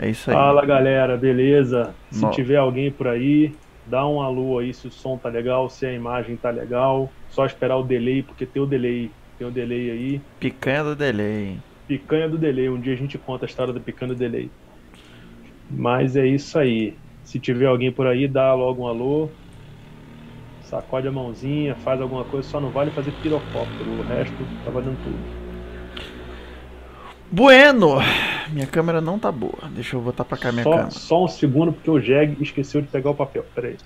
É isso aí. Fala galera, beleza? Se tiver alguém por aí, dá um alô aí se o som tá legal, se a imagem tá legal. Só esperar o delay, porque tem o delay, tem o delay aí. Picanha do delay. Picanha do delay, um dia a gente conta a história da picanha do delay. Mas é isso aí. Se tiver alguém por aí, dá logo um alô. Sacode a mãozinha, faz alguma coisa, só não vale fazer pirocóptero, o resto tá valendo tudo. Bueno! Minha câmera não tá boa. Deixa eu botar pra cá minha Só, câmera. só um segundo, porque o Jeg esqueceu de pegar o papel. Peraí.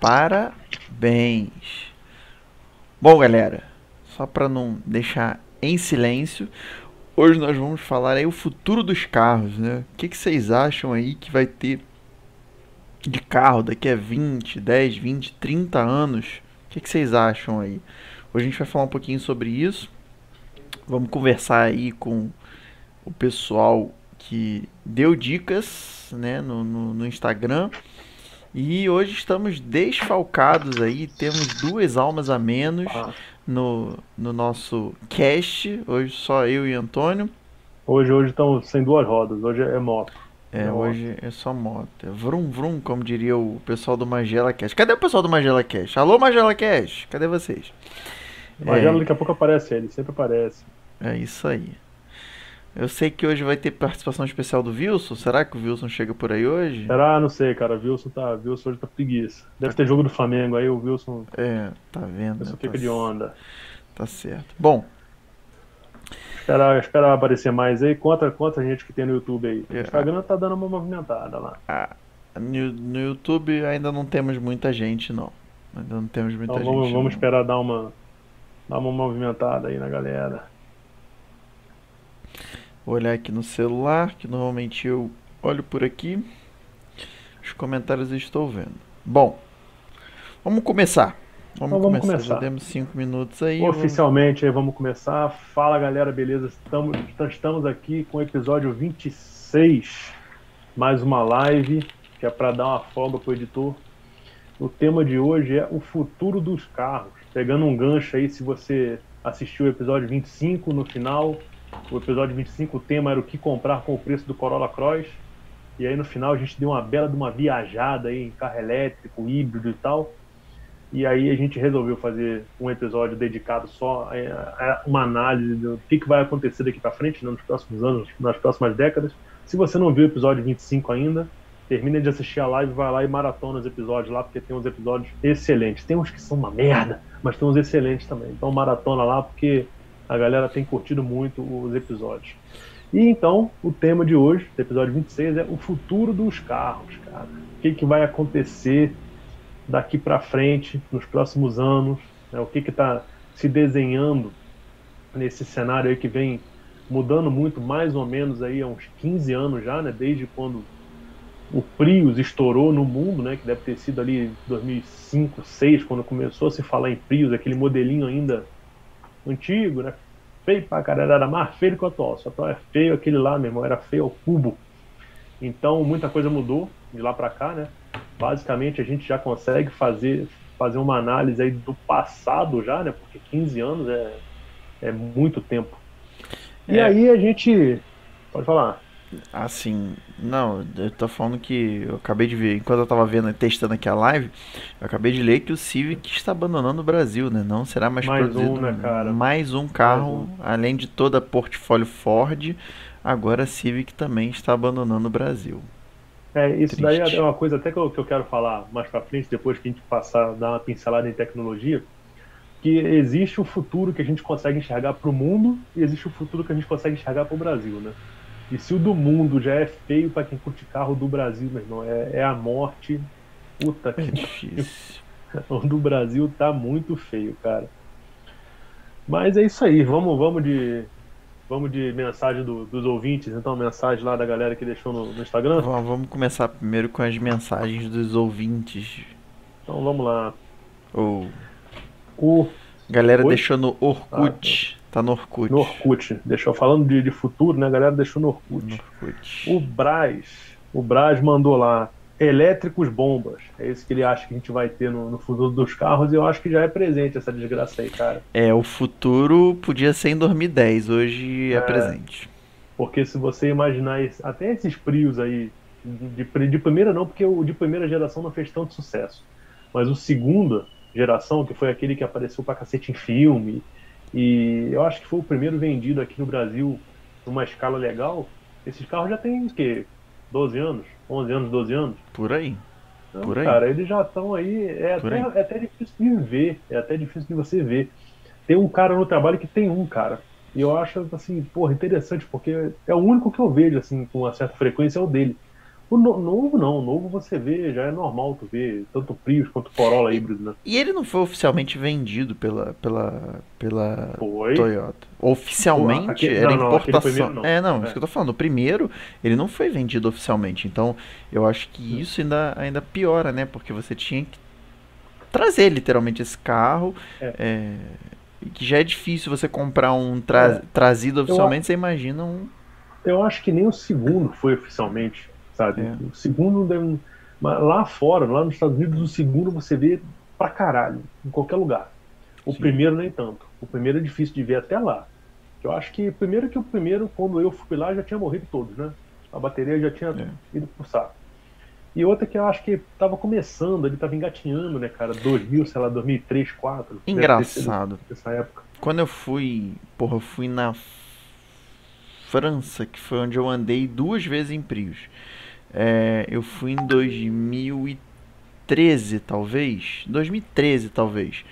Parabéns. Bom, galera, só para não deixar em silêncio, hoje nós vamos falar aí o futuro dos carros, né? O que, que vocês acham aí que vai ter de carro daqui a 20, 10, 20, 30 anos? O que, que vocês acham aí? Hoje a gente vai falar um pouquinho sobre isso. Vamos conversar aí com o pessoal que deu dicas né, no, no, no Instagram. E hoje estamos desfalcados aí, temos duas almas a menos Ah, no, no nosso cast. Hoje só eu e Antônio. hoje hoje estão sem duas rodas, hoje é moto. É, hoje é só moto. É vrum vrum, como diria o pessoal do Magela Cast. Cadê o pessoal do Magela Cast? Alô, Magela Cast? Cadê vocês? Mas já daqui a pouco aparece ele, sempre aparece. É isso aí. Eu sei que hoje vai ter participação especial do Wilson. Será que o Wilson chega por aí hoje? Será? Não sei, cara. Wilson tá, Wilson hoje tá preguiça. Deve ter jogo do Flamengo aí, o Wilson, É, tá vendo? Wilson Tá, fica de onda. tá certo. Bom, Esperar, esperar aparecer mais aí. Conta quanta gente que tem no YouTube aí. O É. Instagram tá dando uma movimentada lá. no, no YouTube ainda não temos muita gente, não. Ainda não temos muita Então gente. vamos, vamos não. esperar dar uma, dar uma movimentada aí na galera. Vou olhar aqui no celular, que normalmente eu olho por aqui. Os comentários eu estou vendo. Bom, vamos começar. Vamos, Então vamos começar. começar. Já demos 5 minutos aí. vamos- Oficialmente aí vamos começar. Fala galera, beleza? Estamos, estamos aqui com o episódio 26. Mais uma live, que é para dar uma folga pro editor. O tema de hoje é o futuro dos carros. Pegando um gancho aí, se você assistiu o episódio 25 no final, o episódio 25 o tema era o que comprar com o preço do Corolla Cross. E aí no final a gente deu uma bela de uma viajada aí em carro elétrico, híbrido e tal. E aí a gente resolveu fazer um episódio dedicado só a, a uma análise do que, que vai acontecer daqui para frente, né, nos próximos anos, nas próximas décadas. Se você não viu o episódio 25 ainda, termina de assistir a live, vai lá e maratona os episódios lá, porque tem uns episódios excelentes. Tem uns que são uma merda, mas tem uns excelentes também. Então maratona lá, porque a galera tem curtido muito os episódios. E então, o tema de hoje, do episódio 26, é o futuro dos carros, cara. O que, que vai acontecer daqui para frente, nos próximos anos, né, o que está se desenhando nesse cenário aí que vem mudando muito, mais ou menos aí há uns 15 anos já, né, desde quando o Prius estourou no mundo, né, que deve ter sido ali 2005, 2006, quando começou a se falar em Prius, aquele modelinho ainda antigo, né, feio pra caralho, era mais feio que o atual, só atual é feio aquele lá, meu irmão, era feio ao cubo. Então, muita coisa mudou de lá para cá, né, basicamente a gente já consegue fazer, fazer uma análise aí do passado já, né? Porque 15 anos é, é muito tempo. E É. aí a gente. Pode falar. Assim, não, eu tô falando que eu acabei de ver, enquanto eu tava vendo, testando aqui a live, eu acabei de ler que o Civic está abandonando o Brasil, né? Não será mais, Mais produzido. um, né, cara? Mais um carro, além de toda a portfólio Ford, agora a Civic também está abandonando o Brasil. É, isso daí Triste. é uma coisa até que eu, que eu quero falar mais pra frente, depois que a gente passar, dar uma pincelada em tecnologia, que existe o futuro que a gente consegue enxergar pro mundo e existe o futuro que a gente consegue enxergar pro Brasil, né? E se o do mundo já é feio pra quem curte carro do Brasil, meu irmão, é, é a morte. Puta É que difícil. O do Brasil tá muito feio, cara. Mas é isso aí, vamos, vamos de. Vamos de mensagem do- dos ouvintes, então mensagem lá da galera que deixou no, no Instagram. Vamos vamos começar primeiro com as mensagens dos ouvintes. Então vamos lá. Ou O galera Oi? deixou no Orkut. tá no Orkut. no Orkut, deixou falando de, de futuro, né? A galera deixou no Orkut. No Orkut. O Braz, o Braz mandou lá elétricos bombas. É isso que ele acha que a gente vai ter no, no futuro dos carros e eu acho que já é presente essa desgraça aí, cara. É, o futuro podia ser em 2010, hoje é, É. presente. Porque se você imaginar esse, até esses Prius aí, de, de primeira não, porque o de primeira geração não fez tanto sucesso. Mas o segunda geração, que foi aquele que apareceu pra cacete em filme, e eu acho que foi o primeiro vendido aqui no Brasil numa escala legal, esses carros já tem o quê? 12 anos? 11 anos, 12 anos? Por aí. Então, Por aí. Cara, eles já estão aí. É Por até, aí. é até difícil de ver. É até difícil de você ver. Tem um cara no trabalho que tem um, cara. E eu acho, assim, porra, interessante, porque é o único que eu vejo, assim, com uma certa frequência, é o dele. O no- novo não, o novo você vê, já é normal tu ver, tanto Prius quanto Corolla híbrido, né? E ele não foi oficialmente vendido pela, pela, pela Foi. Toyota. Oficialmente Pô, aquele- era não, não, importação. primeiro não. É, não, É. isso que eu tô falando. O primeiro, ele não foi vendido oficialmente. Então, eu acho que isso ainda, ainda piora, né? Porque você tinha que trazer literalmente esse carro. É. é, e que já é difícil você comprar um tra- É. trazido oficialmente, você imagina um. Eu acho que nem o segundo foi oficialmente, sabe? É. O segundo mas lá fora, lá nos Estados Unidos, o segundo você vê pra caralho, em qualquer lugar. O Sim. primeiro nem tanto. O primeiro é difícil de ver até lá. Eu acho que primeiro que o primeiro, quando eu fui lá, já tinha morrido todos, né? A bateria já tinha É. ido pro saco. E outra que eu acho que tava começando, ele tava engatinhando, né, cara? 2000, sei lá, 2003, 2004. deve ter sido Engraçado. Nessa época. Quando eu fui, porra, eu fui na França, que foi onde eu andei duas vezes em Prius. É, eu fui em 2013, talvez. 2013, talvez.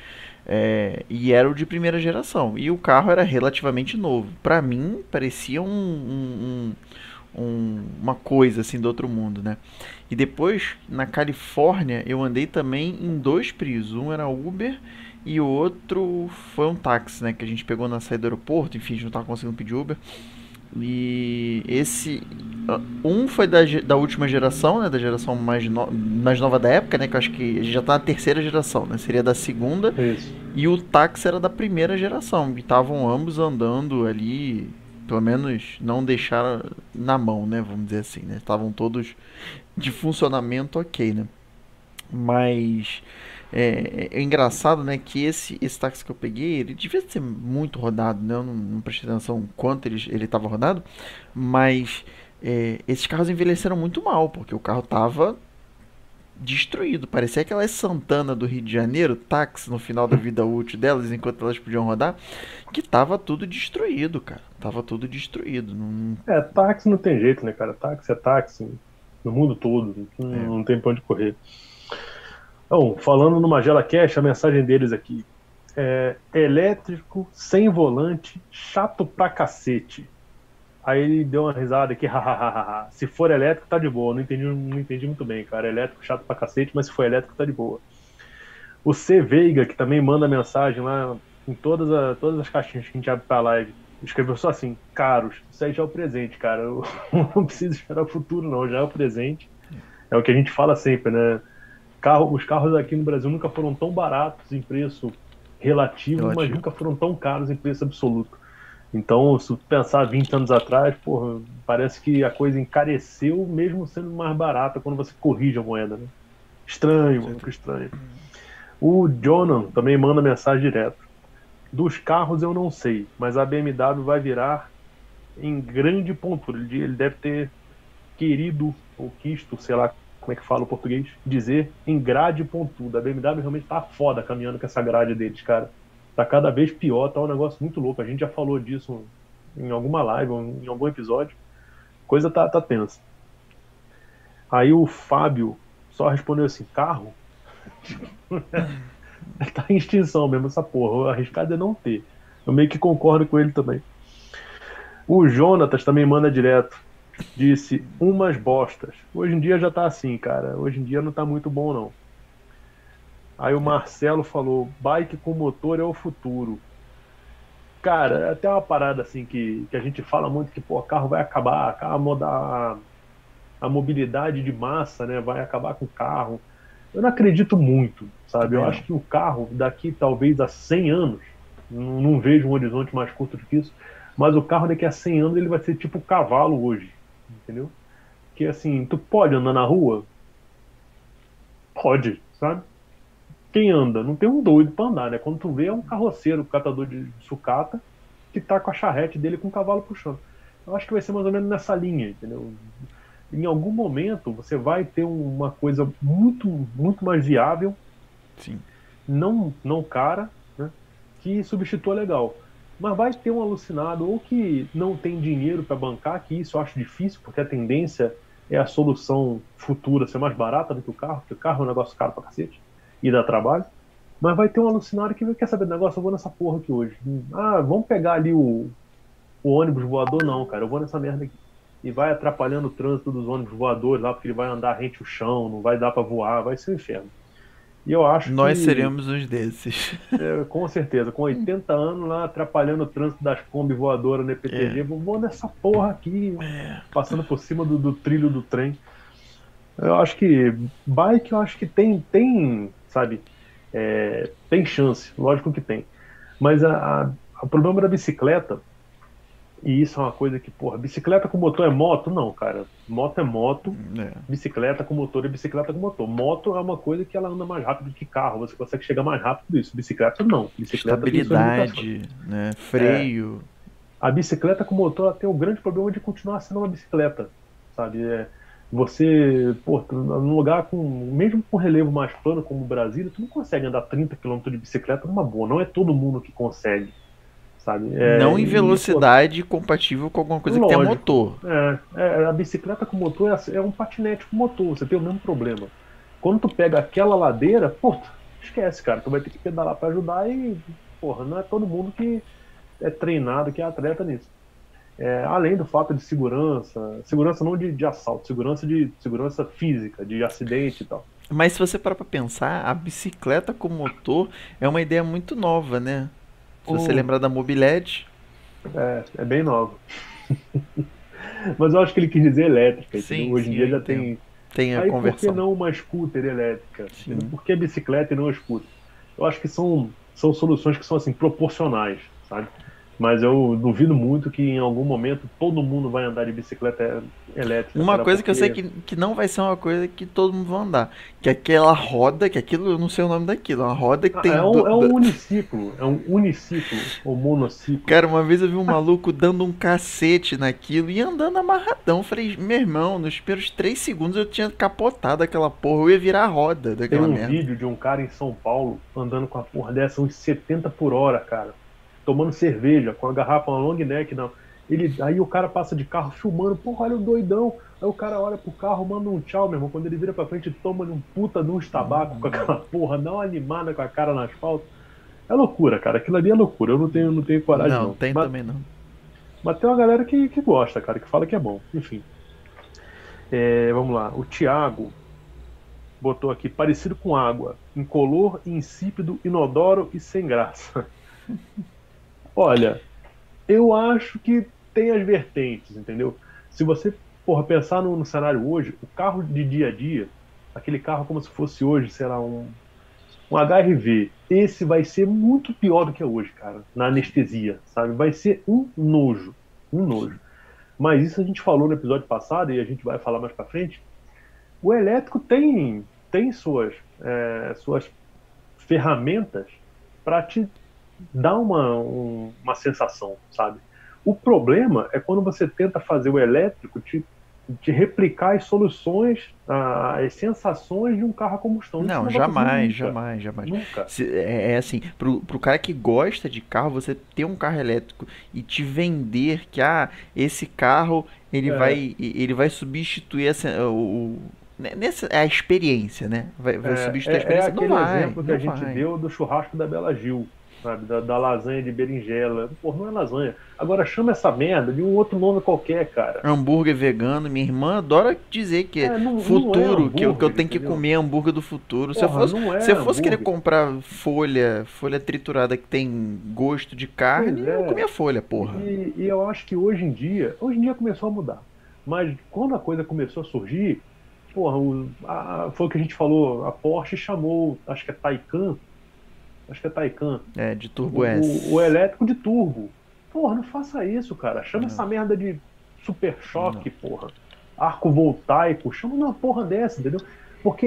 É, e era o de primeira geração. E o carro era relativamente novo. Pra mim, parecia um- um- um- uma coisa assim do outro mundo, né? E depois, na Califórnia, eu andei também em dois Prius. Um era Uber e o outro foi um táxi, né? Que a gente pegou na saída do aeroporto. Enfim, a gente não tava conseguindo pedir Uber. E esse. ah, Um foi da, da última geração, né? Da geração mais, no- mais nova da época, né? Que eu acho que a gente já tá na terceira geração, né? Seria da segunda. Isso. E o táxi era da primeira geração. E estavam ambos andando ali. Pelo menos não deixaram na mão, né? Vamos dizer assim, né? Estavam todos de funcionamento ok, né? Mas é, é engraçado, né, que esse, esse táxi que eu peguei, ele devia ser muito rodado, né? Eu não, não prestei atenção quanto ele ele estava rodado, mas é, esses carros envelheceram muito mal, porque o carro tava destruído. Parecia aquelas Santana do Rio de Janeiro, táxi no final da vida útil delas, enquanto elas podiam rodar, que tava tudo destruído, cara. Tava tudo destruído. Não, É, táxi não tem jeito, né, cara? Táxi é táxi no mundo todo, não, É. não tem pra onde correr. Então, falando no Magela Cash, a mensagem deles aqui. É, elétrico, sem volante, chato pra cacete. Aí ele deu uma risada aqui, hahaha. Se for elétrico, tá de boa. Não entendi, não entendi muito bem, cara. Elétrico, chato pra cacete, mas se for elétrico, tá de boa. O C Veiga, que também manda mensagem lá em todas, a- todas as caixinhas que a gente abre pra live, escreveu só assim: caros, isso aí já é o presente, cara. Eu não preciso esperar o futuro, não, já é o presente. É o que a gente fala sempre, né? Carro, os carros aqui no Brasil nunca foram tão baratos em preço relativo, mas Relativo. nunca foram tão caros em preço absoluto. Então, se pensar 20 anos atrás, porra, parece que a coisa encareceu mesmo sendo mais barata quando você corrige a moeda, né? Estranho, mano, que estranho. O Jonan também manda mensagem direto. Dos carros eu não sei, mas a BMW vai virar em grande pontura. Ele ele deve ter querido ou quisto, sei lá como é que fala o português, dizer em grade pontuda. A BMW realmente tá foda caminhando com essa grade deles, cara. Tá cada vez pior, tá um negócio muito louco. A gente já falou disso em alguma live, em algum episódio. Coisa tá, tá tensa. Aí o Fábio só respondeu assim: carro? tá em extinção mesmo essa porra. Arriscado é não ter. Eu meio que concordo com ele também. O Jonatas também manda direto. Disse umas bostas. Hoje em dia já tá assim, cara. Hoje em dia não tá muito bom, não. Aí o Marcelo falou: bike com motor é o futuro. Cara, é até uma parada assim que, que a gente fala muito que pô, carro vai acabar, carro mudar a, a mobilidade de massa, né? Vai acabar com o carro. Eu não acredito muito, sabe? Eu Também acho que o carro, daqui talvez a 100 anos, não, não vejo um horizonte mais curto do que isso, mas o carro daqui a 100 anos ele vai ser tipo o cavalo hoje, entendeu? Que assim, tu pode andar na rua? Pode, sabe? Quem anda? Não tem um doido pra andar, né? Quando tu vê é um carroceiro, um catador de sucata, que tá com a charrete dele com o cavalo puxando. Eu acho que vai ser mais ou menos nessa linha, entendeu? Em algum momento você vai ter uma coisa muito, muito mais viável, Sim. não, não cara, né, que substitua legal. Mas vai ter um alucinado ou que não tem dinheiro para bancar, que isso eu acho difícil, porque a tendência é a solução futura ser mais barata do que o carro, porque o carro é um negócio caro pra cacete e dá trabalho. Mas vai ter um alucinado que quer saber do negócio, eu vou nessa porra aqui hoje. Ah, vamos pegar ali o, o ônibus voador, não, cara, eu vou nessa merda aqui. E vai atrapalhando o trânsito dos ônibus voadores lá, porque ele vai andar rente o chão, não vai dar para voar, vai ser um inferno. E eu acho Nós que, seremos uns desses. É, com certeza, com 80 anos lá atrapalhando o trânsito das Kombi voadoras no EPTG, é. vou nessa porra aqui, é. passando por cima do, do, trilho do trem. Eu acho que bike, eu acho que tem, tem sabe, é, tem chance, lógico que tem. Mas a, a, o problema da bicicleta, e isso é uma coisa que, porra, bicicleta com motor é moto? Não, cara. Moto é moto, é. bicicleta com motor é bicicleta com motor. Moto é uma coisa que ela anda mais rápido que carro, você consegue chegar mais rápido isso. Bicicleta não. Bicicleta Estabilidade, né? freio. É. A bicicleta com motor ela tem o grande problema de continuar sendo uma bicicleta, sabe? É, você, pô, num lugar com, mesmo com relevo mais plano como o Brasília, tu não consegue andar 30 km de bicicleta numa boa. Não é todo mundo que consegue, sabe? É, não em velocidade e, pô, compatível com alguma coisa lógico, que tenha motor. É, é, a bicicleta com motor é, é, um patinete com motor, você tem o mesmo problema. Quando tu pega aquela ladeira, pô, esquece, cara, tu vai ter que pedalar para ajudar e, porra, não é todo mundo que é treinado, que é atleta nisso. É, além do fato de segurança, segurança não de, de, assalto, segurança de segurança física, de acidente e tal. Mas se você parar para pensar, a bicicleta com motor é uma ideia muito nova, né? Se você lembrar da Mobiled. É, é bem nova. Mas eu acho que ele quis dizer elétrica. Sim, Hoje em dia já tem. Tem a Aí, conversão. Por que não uma scooter elétrica? Sim. Por que bicicleta e não scooter? Eu acho que são, são soluções que são assim proporcionais, sabe? Mas eu duvido muito que em algum momento todo mundo vai andar de bicicleta elétrica. Uma coisa porque... que eu sei que, que não vai ser uma coisa que todo mundo vai andar, que é aquela roda, que aquilo, eu não sei o nome daquilo, uma roda que ah, tem... É um, do, é um uniciclo, é um uniciclo, ou monociclo. Cara, uma vez eu vi um maluco dando um cacete naquilo e andando amarradão, falei, meu irmão, nos primeiros três segundos eu tinha capotado aquela porra, eu ia virar a roda daquela merda. Tem um merda. vídeo de um cara em São Paulo andando com a porra dessa, uns 70 por hora, cara tomando cerveja, com a garrafa, uma long neck, não. Ele, aí o cara passa de carro filmando, porra, olha o doidão. Aí o cara olha pro carro, manda um tchau, meu irmão. Quando ele vira pra frente, toma um puta de uns tabaco com aquela porra, dá uma animada com a cara no asfalto. É loucura, cara. Aquilo ali é loucura. Eu não tenho, não tenho coragem, não. Não, tem mas, também não. Mas tem uma galera que, que gosta, cara, que fala que é bom. Enfim. É, vamos lá. O Thiago botou aqui, parecido com água. Incolor, insípido, inodoro e sem graça. Olha, eu acho que tem as vertentes, entendeu? Se você porra, pensar no, no, cenário hoje, o carro de dia a dia, aquele carro como se fosse hoje, sei lá, um, um HRV, esse vai ser muito pior do que é hoje, cara, na anestesia, sabe? Vai ser um nojo, um nojo. Mas isso a gente falou no episódio passado e a gente vai falar mais para frente. O elétrico tem, tem suas, é, suas ferramentas para te dá uma, um, uma sensação, sabe? O problema é quando você tenta fazer o elétrico te, te replicar as soluções, as sensações de um carro a combustão. Não, não jamais, jamais, jamais. Nunca. É, é, assim, pro, pro cara que gosta de carro, você ter um carro elétrico e te vender que, ah, esse carro, ele, é. vai, ele vai substituir essa, o, nessa a experiência, né? Vai, vai é, substituir a é, experiência. É, aquele não exemplo vai, que a gente vai. deu do churrasco da Bela Gil sabe? Da, da, lasanha de berinjela. Pô, não é lasanha. Agora chama essa merda de um outro nome qualquer, cara. Hambúrguer vegano. Minha irmã adora dizer que é, não, futuro, não é que, eu, que eu tenho que comer hambúrguer do futuro. Porra, se eu fosse, é se eu fosse querer comprar folha, folha triturada que tem gosto de carne, eu comia folha, porra. E, e eu acho que hoje em dia, hoje em dia começou a mudar. Mas quando a coisa começou a surgir, porra, o, a, foi o que a gente falou, a Porsche chamou, acho que é Taycan, acho que é Taycan. É, de turbo o, S. O, o, elétrico de turbo. Porra, não faça isso, cara. Chama não. essa merda de super choque, não. porra. Arco voltaico. Chama uma porra dessa, entendeu? Porque,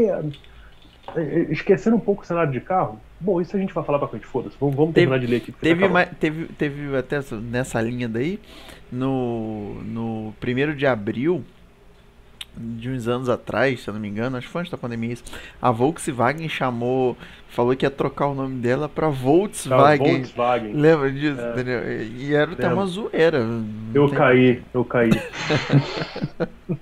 é, esquecendo um pouco o cenário de carro, Bom, isso a gente vai falar pra frente, foda-se. Vamos, vamos terminar de ler aqui. Teve, mais, teve, teve até nessa linha daí, no, no primeiro de abril de uns anos atrás, se eu não me engano, acho que foi antes da pandemia isso, a Volkswagen chamou, falou que ia trocar o nome dela pra Volkswagen. Volkswagen. Lembra disso? É. E era até uma zoeira. Eu caí, eu caí.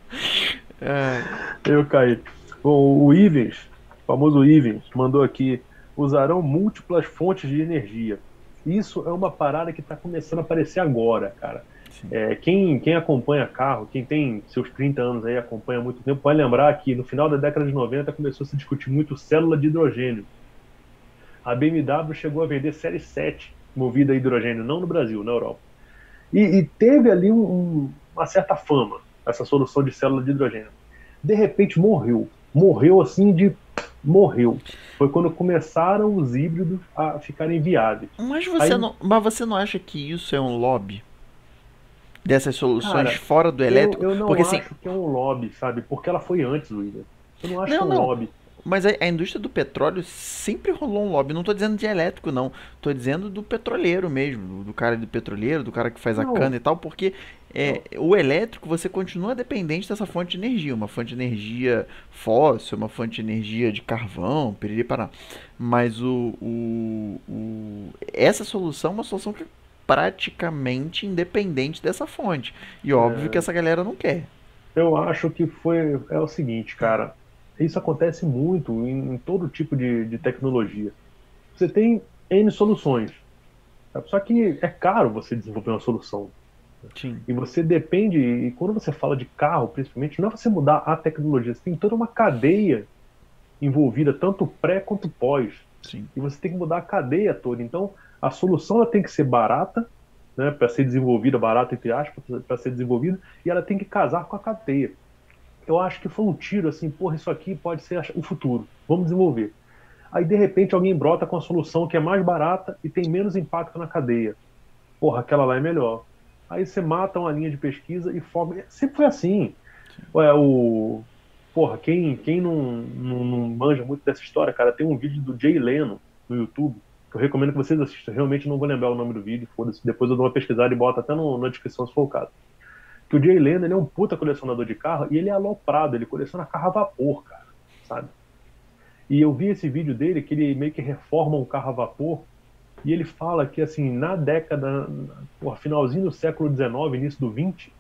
é. Eu caí. Bom, o Ivens, o famoso Ivens, mandou aqui, usarão múltiplas fontes de energia. Isso é uma parada que está começando a aparecer agora, cara. É, quem, quem acompanha carro, quem tem seus 30 anos aí, acompanha muito tempo, pode lembrar que no final da década de 90 começou a se discutir muito célula de hidrogênio. A BMW chegou a vender série 7 movida a hidrogênio, não no Brasil, na Europa. E, e teve ali um, uma certa fama, essa solução de célula de hidrogênio. De repente morreu. Morreu assim de. Morreu. Foi quando começaram os híbridos a ficarem viáveis. Mas você, aí, não, mas você não acha que isso é um lobby? Dessas soluções Cara, fora do elétrico? Eu, eu não porque, assim, acho assim, que é um lobby, sabe? Porque ela foi antes, William. Eu não acho não, que é um não. lobby. Mas a, a, indústria do petróleo sempre rolou um lobby. Não estou dizendo de elétrico, não. Estou dizendo do petroleiro mesmo. Do cara do petroleiro, do cara que faz não. a cana e tal. Porque é, o elétrico, você continua dependente dessa fonte de energia. Uma fonte de energia fóssil, uma fonte de energia de carvão, periri parar. Mas o, o, o, essa solução é uma solução que praticamente independente dessa fonte. E óbvio é... que essa galera não quer. Eu acho que foi é o seguinte, cara. Isso acontece muito em, em todo tipo de, de, tecnologia. Você tem N soluções. Só que é caro você desenvolver uma solução. Sim. E você depende, e quando você fala de carro, principalmente, não é você mudar a tecnologia, você tem toda uma cadeia envolvida, tanto pré quanto pós. Sim. E você tem que mudar a cadeia toda. Então, a solução ela tem que ser barata, né, para ser desenvolvida, barata entre aspas, para ser desenvolvida, e ela tem que casar com a cadeia. Eu acho que foi um tiro assim, porra, isso aqui pode ser o futuro, vamos desenvolver. Aí de repente alguém brota com a solução que é mais barata e tem menos impacto na cadeia. Porra, aquela lá é melhor. Aí você mata uma linha de pesquisa e forma. Sempre foi assim. Ué, o. Porra, quem, quem não, não, não manja muito dessa história, cara, tem um vídeo do Jay Leno no YouTube que eu recomendo que vocês assistam. Realmente não vou lembrar o nome do vídeo, foda-se. Depois eu dou uma pesquisada e boto até no, na descrição se for o caso. Que o Jay Leno, ele é um puta colecionador de carro e ele é aloprado, ele coleciona carro a vapor, cara, sabe? E eu vi esse vídeo dele que ele meio que reforma um carro a vapor e ele fala que, assim, na década, porra, finalzinho do século XIX, início do XX,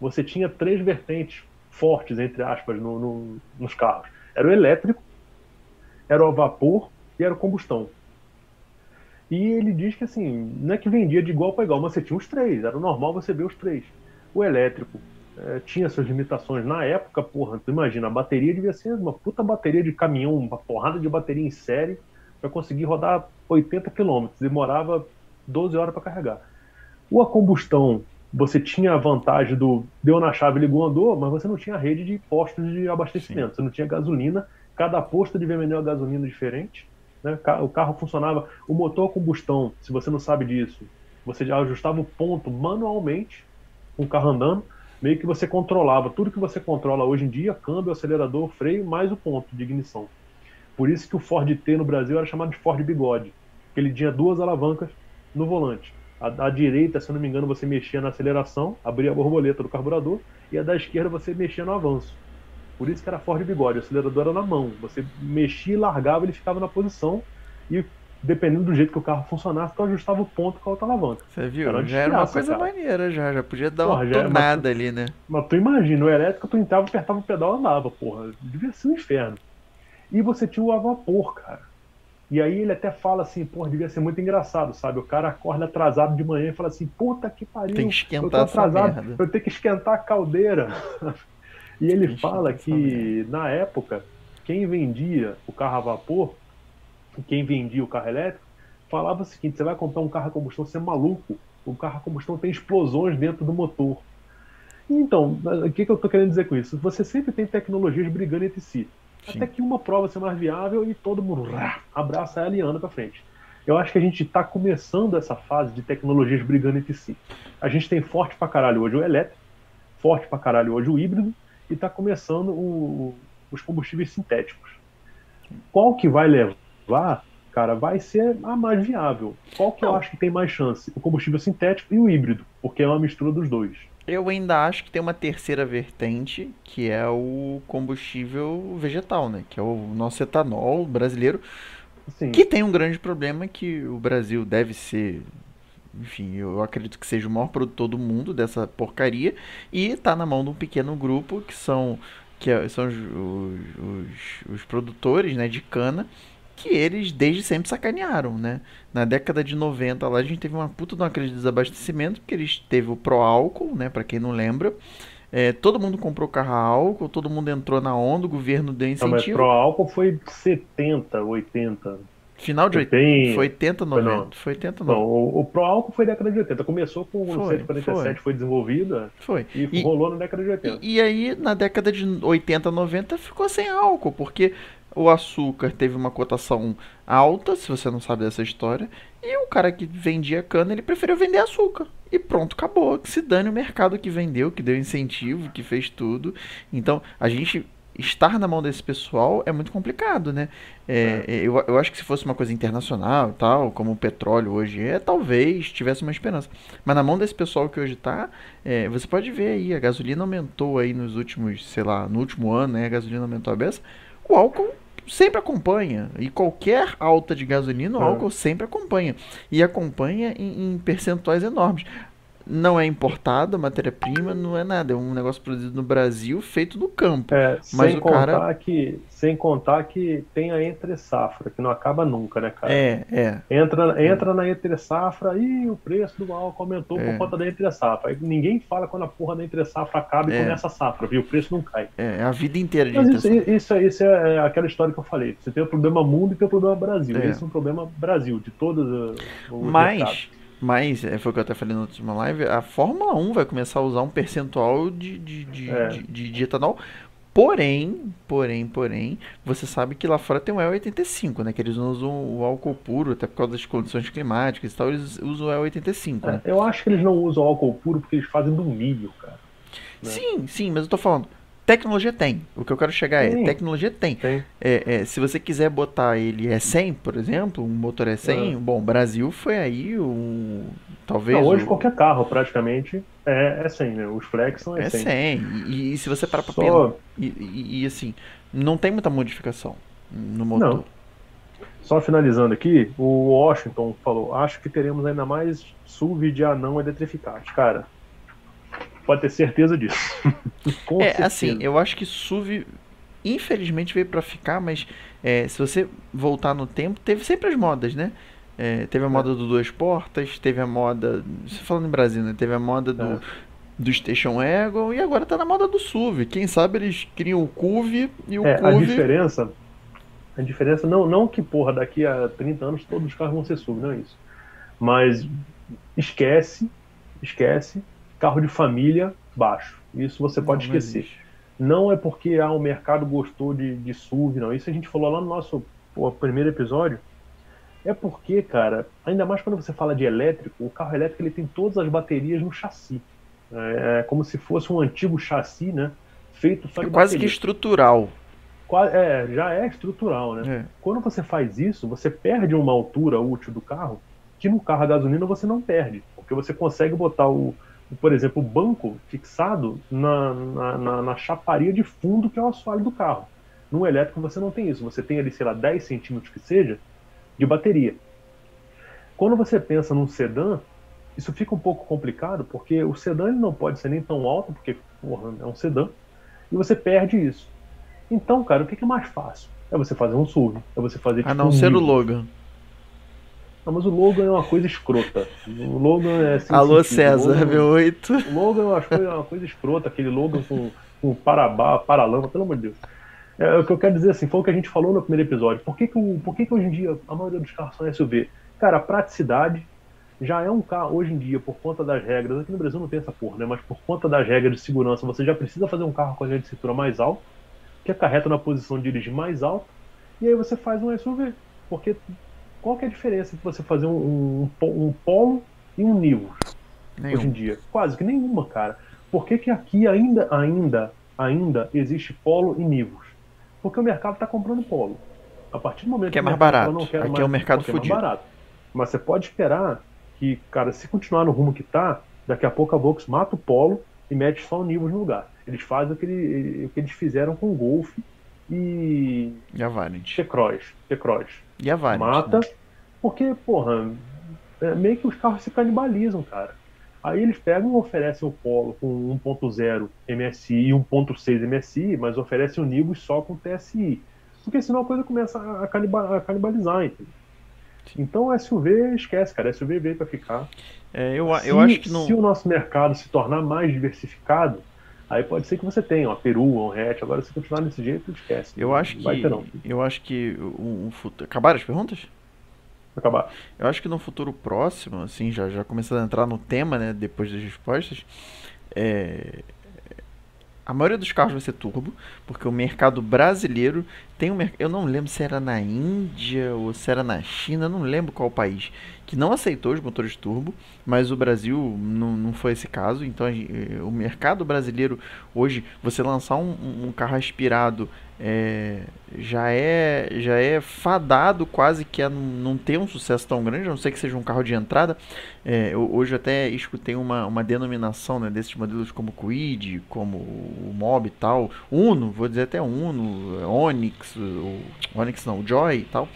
você tinha três vertentes fortes, entre aspas, no, no, nos carros. Era o elétrico, era o vapor e era o combustão. E ele diz que assim, não é que vendia de igual para igual, mas você tinha os três, era normal você ver os três. O elétrico é, tinha suas limitações. Na época, porra, tu imagina, a bateria devia ser uma puta bateria de caminhão, uma porrada de bateria em série para conseguir rodar 80 km. Demorava 12 horas para carregar. O a combustão, você tinha a vantagem do deu na chave, ligou, andou, mas você não tinha rede de postos de abastecimento. Sim. Você não tinha gasolina, cada posto devia vender uma gasolina diferente. Né? O carro funcionava, o motor a combustão, se você não sabe disso, você já ajustava o ponto manualmente, com o carro andando, meio que você controlava tudo que você controla hoje em dia, câmbio, acelerador, freio, mais o ponto de ignição. Por isso que o Ford T no Brasil era chamado de Ford Bigode, porque ele tinha duas alavancas no volante. A, a direita, se não me engano, você mexia na aceleração, abria a borboleta do carburador, e a da esquerda você mexia no avanço. Por isso que era Ford Bigode, o acelerador era na mão. Você mexia e largava, ele ficava na posição e dependendo do jeito que o carro funcionasse, tu ajustava o ponto com a outra alavanca. Você viu? Era já era uma coisa cara. maneira, já. Já podia dar porra, uma tonada ali, né? Mas tu imagina, o elétrico tu entrava, apertava o pedal e andava, porra. Devia ser um inferno. E você tinha o a vapor, cara. E aí ele até fala assim, porra, devia ser muito engraçado, sabe? O cara acorda atrasado de manhã e fala assim, puta que pariu, Tem que esquentar eu tô atrasado, eu tenho que esquentar a caldeira. E ele fala que, na época, quem vendia o carro a vapor, quem vendia o carro elétrico, falava o seguinte: você vai comprar um carro a combustão, você é maluco. O carro a combustão tem explosões dentro do motor. Então, o que, que eu estou querendo dizer com isso? Você sempre tem tecnologias brigando entre si. Sim. Até que uma prova ser mais viável e todo mundo rá, abraça ela e anda para frente. Eu acho que a gente está começando essa fase de tecnologias brigando entre si. A gente tem forte pra caralho hoje o elétrico, forte pra caralho hoje o híbrido, e está começando o, os combustíveis sintéticos. Qual que vai levar, cara, vai ser a mais viável. Qual que eu acho que tem mais chance? O combustível sintético e o híbrido, porque é uma mistura dos dois. Eu ainda acho que tem uma terceira vertente, que é o combustível vegetal, né? Que é o nosso etanol brasileiro, Sim. que tem um grande problema que o Brasil deve ser, enfim, eu acredito que seja o maior produtor do mundo dessa porcaria e está na mão de um pequeno grupo que são que é- são os, os, os produtores, né, de cana que eles desde sempre sacanearam, né? Na década de 90 lá a gente teve uma puta de uma crise de desabastecimento, porque eles teve o Pro Álcool, né, para quem não lembra. É, todo mundo comprou carro a álcool, todo mundo entrou na onda, o governo deu Não, mas incentivo. pro álcool foi 70, 80. Final de 80, Bem- foi 80, Foi 90. não. Foi 80, Não, 90. o, o pro álcool foi década de 80. Começou com o Foi, 147, foi, desenvolvida Foi. e, E- rolou na década de 80. E, e aí, na década de 80, 90, ficou sem álcool, porque o açúcar teve uma cotação alta, se você não sabe dessa história, e o cara que vendia cana, ele preferiu vender açúcar. E pronto, acabou. Que se dane o mercado que vendeu, que deu incentivo, que fez tudo. Então, a gente estar na mão desse pessoal é muito complicado, né? É, eu, eu acho que se fosse uma coisa internacional, tal, como o petróleo hoje é, talvez tivesse uma esperança. Mas na mão desse pessoal que hoje tá, é, você pode ver aí, a gasolina aumentou aí nos últimos, sei lá, no último ano, né? A gasolina aumentou a beça. O álcool sempre acompanha. E qualquer alta de gasolina, o É. álcool sempre acompanha. E acompanha em, em percentuais enormes. Não é importada, matéria-prima, não é nada. É um negócio produzido no Brasil, feito no campo. É, Mas sem, o contar cara- que, sem contar que tem a entre safra, que não acaba nunca, né, cara? É, é. Entra, entra na entre safra e o preço do álcool aumentou É. por conta da entre safra. Aí ninguém fala quando a porra da entre safra acaba e É. começa a safra, viu? O preço não cai. É, a vida inteira de Mas isso, isso, é- isso é aquela história que eu falei. Você tem o problema mundo e tem o problema Brasil. É. Esse é um problema Brasil, de todos uh, os Mas, mercados. Mas, é, foi o que eu até falei na última live, a Fórmula 1 vai começar a usar um percentual de, de, de, É. de, de- de etanol. Porém, porém, porém, você sabe que lá fora tem o E85, né? Que eles não usam o álcool puro, até por causa das condições climáticas e tal, eles usam o E85, né? É, eu acho que eles não usam álcool puro porque eles fazem do milho, cara. né? Sim, sim, mas eu tô falando, tecnologia tem. O que eu quero chegar é, Sim. tecnologia tem. Tem. É, é, se você quiser botar ele E100, por exemplo, um motor E100, É. bom, Brasil foi aí o... Talvez Não, hoje o, qualquer carro praticamente é, é 100, né? Os flex são é É 100. 100. E, e se você parar pra pensar. Só, E, e- e, assim, não tem muita modificação no motor. Não. só finalizando aqui, o Washington falou: acho que teremos ainda mais SUV de anão eletrificados. Cara, pode ter certeza disso. Com É, certeza. assim, eu acho que SUV, infelizmente, veio pra ficar, mas é, se você voltar no tempo, teve sempre as modas, né? É, teve a moda do duas portas, teve a moda. Você falando em Brasil, né? Teve a moda do, É. do Station Wagon e agora tá na moda do SUV. Quem sabe eles criam o CUV e o É, a diferença. A diferença, não, não que, porra, daqui a 30 anos todos os carros vão ser SUV, não é isso. Mas esquece, esquece, carro de família baixo. Isso você pode Não, não esquecer. existe. Não é porque ah, o mercado gostou de, de SUV, não. Isso a gente falou lá no nosso pô, primeiro episódio. É porque, cara, ainda mais quando você fala de elétrico, o carro elétrico ele tem todas as baterias no chassi. É, é como se fosse um antigo chassi, né? Feito só de É quase que bateria. estrutural. Qua- É, já é estrutural, né? É. Quando você faz isso, você perde uma altura útil do carro que no carro a gasolina você não perde. Porque você consegue botar o, por exemplo, o banco fixado na, na, na- na chaparia de fundo que é o assoalho do carro. No elétrico você não tem isso. Você tem ali, sei lá, 10 centímetros que seja de bateria. Quando você pensa num sedã, isso fica um pouco complicado, porque o sedã ele não pode ser nem tão alto, porque porra, é um sedã, e você perde isso. Então, cara, o que é mais fácil? É você fazer um SUV, é você fazer A tipo, não um ser o. Logan. Não, mas o Logan é uma coisa escrota. O Logan é sem Alô, sentido. César, O Logan, V8. o Logan eu acho que é uma coisa escrota, aquele Logan com, com parabá, paralama, pelo amor de Deus. É, o que eu quero dizer assim, foi o que a gente falou no primeiro episódio. Por que, que, o, por que, que hoje em dia a maioria dos carros são SUV? Cara, a praticidade já é um carro, hoje em dia, por conta das regras, aqui no Brasil não tem essa porra, né? Mas por conta das regras de segurança, você já precisa fazer um carro com a linha de cintura mais alta, que acarreta na posição de dirigir mais alta, e aí você faz um SUV. Porque qual que é a diferença entre você fazer um, um, um Polo e um Nivus? hoje em dia? Quase que nenhuma, cara. Por que, que aqui ainda, ainda, ainda existe Polo e Nivus? Porque o mercado está comprando Polo. A partir do momento que é mais mercado barato. fala, Aqui mais, é o mercado é mais fudido. barato. Mas você pode esperar que, cara, se continuar no rumo que tá, daqui a pouco a Volks mata o Polo e mete só o Nivus no lugar. Eles fazem o que, ele- o que eles fizeram com o Golf e E a Variant. T-Cross. E a Variant. Mata, né? porque, porra, é meio que os carros se canibalizam, cara. Aí eles pegam e oferecem o Polo com 1.0 MSI e 1.6 MSI, mas oferecem o Nibus só com TSI. Porque senão a coisa começa a, caniba- a canibalizar, entendeu? Então SUV esquece, cara. SUV veio pra ficar. É, eu, Se- eu acho que não. Se o nosso mercado se tornar mais diversificado, aí pode ser que você tenha uma Peru, um hatch. Agora, se continuar desse jeito, esquece. Eu acho que. Eu acho que o, o futuro. Acabaram as perguntas? Acabar. Eu acho que no futuro próximo, assim, já, já começando a entrar no tema, né, depois das respostas, é, a maioria dos carros vai ser turbo, porque o mercado brasileiro tem um mercado, eu não lembro se era na Índia ou se era na China, não lembro qual país, que não aceitou os motores turbo, mas o Brasil não, não foi esse caso, então eh, o mercado brasileiro hoje, você lançar um- um carro aspirado é, já é já é fadado quase que a não ter um sucesso tão grande, a não ser que seja um carro de entrada. É, eu- hoje até escutei uma, uma denominação né, desses modelos como Kwid, como o Mob e tal, Uno, vou dizer até Uno, Onix, o Onix não, o Joy e tal,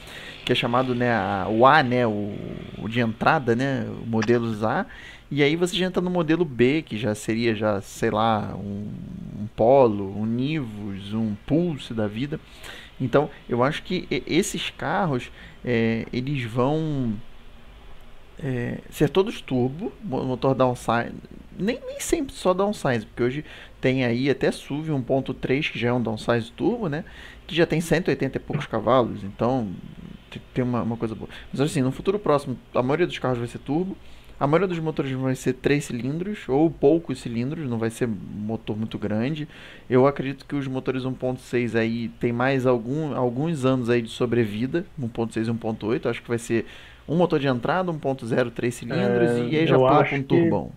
que é chamado né, a- o A, né, o, o de entrada, né, modelos A. E aí você já entra no modelo B, que já seria já, sei lá, um, um Polo, um Nivus, um Pulse da vida. Então, eu acho que esses carros, é, eles vão é, ser todos turbo, mo- motor downsize, nem, nem sempre só downsize, porque hoje tem aí até SUV 1.3 que já é um downsize turbo, né? Que já tem 180 e poucos cavalos, então tem uma, uma coisa boa. Mas assim, no futuro próximo, a maioria dos carros vai ser turbo, a maioria dos motores vai ser 3 cilindros ou poucos cilindros, não vai ser motor muito grande. Eu acredito que os motores 1.6 aí tem mais algum, alguns anos aí de sobrevida, 1.6 e 1.8, acho que vai ser um motor de entrada, 1.0, 3 cilindros É, e aí já pula com um turbão.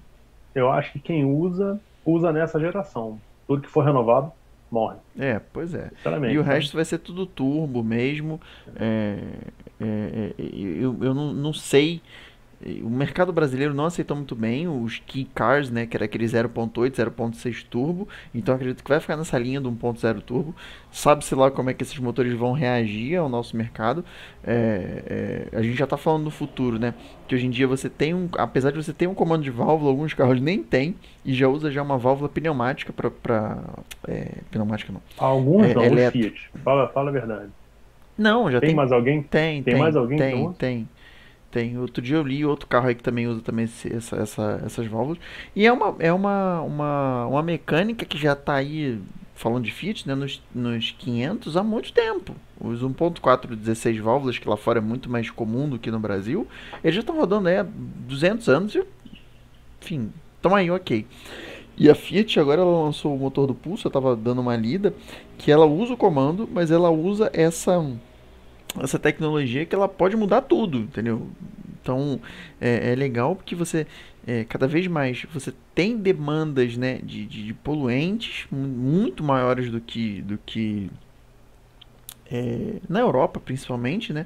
Eu acho que quem usa, usa nessa geração. Tudo que for renovado, morre. É, pois é. E o sabe? resto vai ser tudo turbo mesmo. É, é, é, eu eu não, não sei. O mercado brasileiro não aceitou muito bem os key cars, né? Que era aquele 0.8, 0.6 turbo. Então acredito que vai ficar nessa linha do 1.0 turbo. Sabe-se lá como é que esses motores vão reagir ao nosso mercado. É, é, a gente já está falando no futuro, né? Que hoje em dia você tem um. Apesar de você ter um comando de válvula, alguns carros nem tem. E já usa já uma válvula pneumática para. É, pneumática não. Alguns é, não, eletro. Fiat. Fala, fala a verdade. Não, já Tem, tem. mais alguém? Tem, Tem tem, mais alguém tem, tem, tem. Outro dia eu li outro carro aí que também usa também esse- essa, essa- essas válvulas. E é uma, é uma, uma, uma mecânica que já está aí, falando de Fiat, né, nos, nos 500 há muito tempo. Os 1.4 16 válvulas, que lá fora é muito mais comum do que no Brasil, eles já estão rodando aí há 200 anos e, enfim, estão aí, ok. E a Fiat agora ela lançou o motor do Pulse, eu estava dando uma lida, que ela usa o comando, mas ela usa essa essa tecnologia que ela pode mudar tudo, entendeu? Então é, é legal porque você é, cada vez mais você tem demandas né, de, de, de poluentes mu- muito maiores do que do que é, na Europa principalmente, né?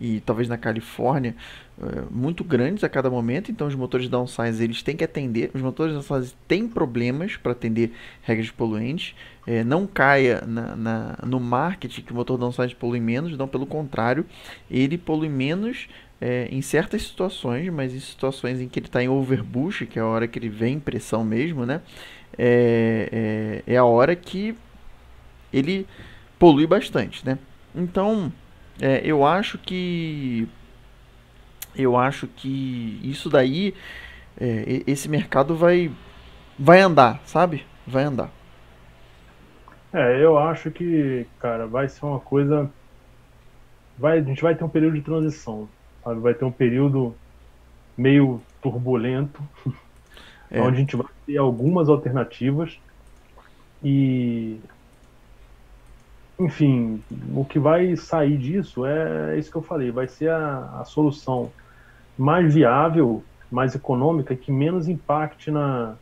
E talvez na Califórnia é, muito grandes a cada momento. Então os motores downsize eles têm que atender. Os motores downsize têm problemas para atender regras de poluentes. É, não caia na, na- no marketing que o motor downsize polui menos, não, pelo contrário, ele polui menos é, em certas situações, mas em situações em que ele está em overboost, que é a hora que ele vem em pressão mesmo, né? É, é, é a hora que ele polui bastante, né? Então, é, eu acho que eu acho que isso daí, é, esse mercado vai vai andar, sabe? Vai andar. É, eu acho que, cara, vai ser uma coisa. Vai, a gente vai ter um período de transição, sabe? Vai ter um período meio turbulento, É. onde a gente vai ter algumas alternativas e. Enfim, o que vai sair disso é isso que eu falei, vai ser a, a solução mais viável, mais econômica, que menos impacte na,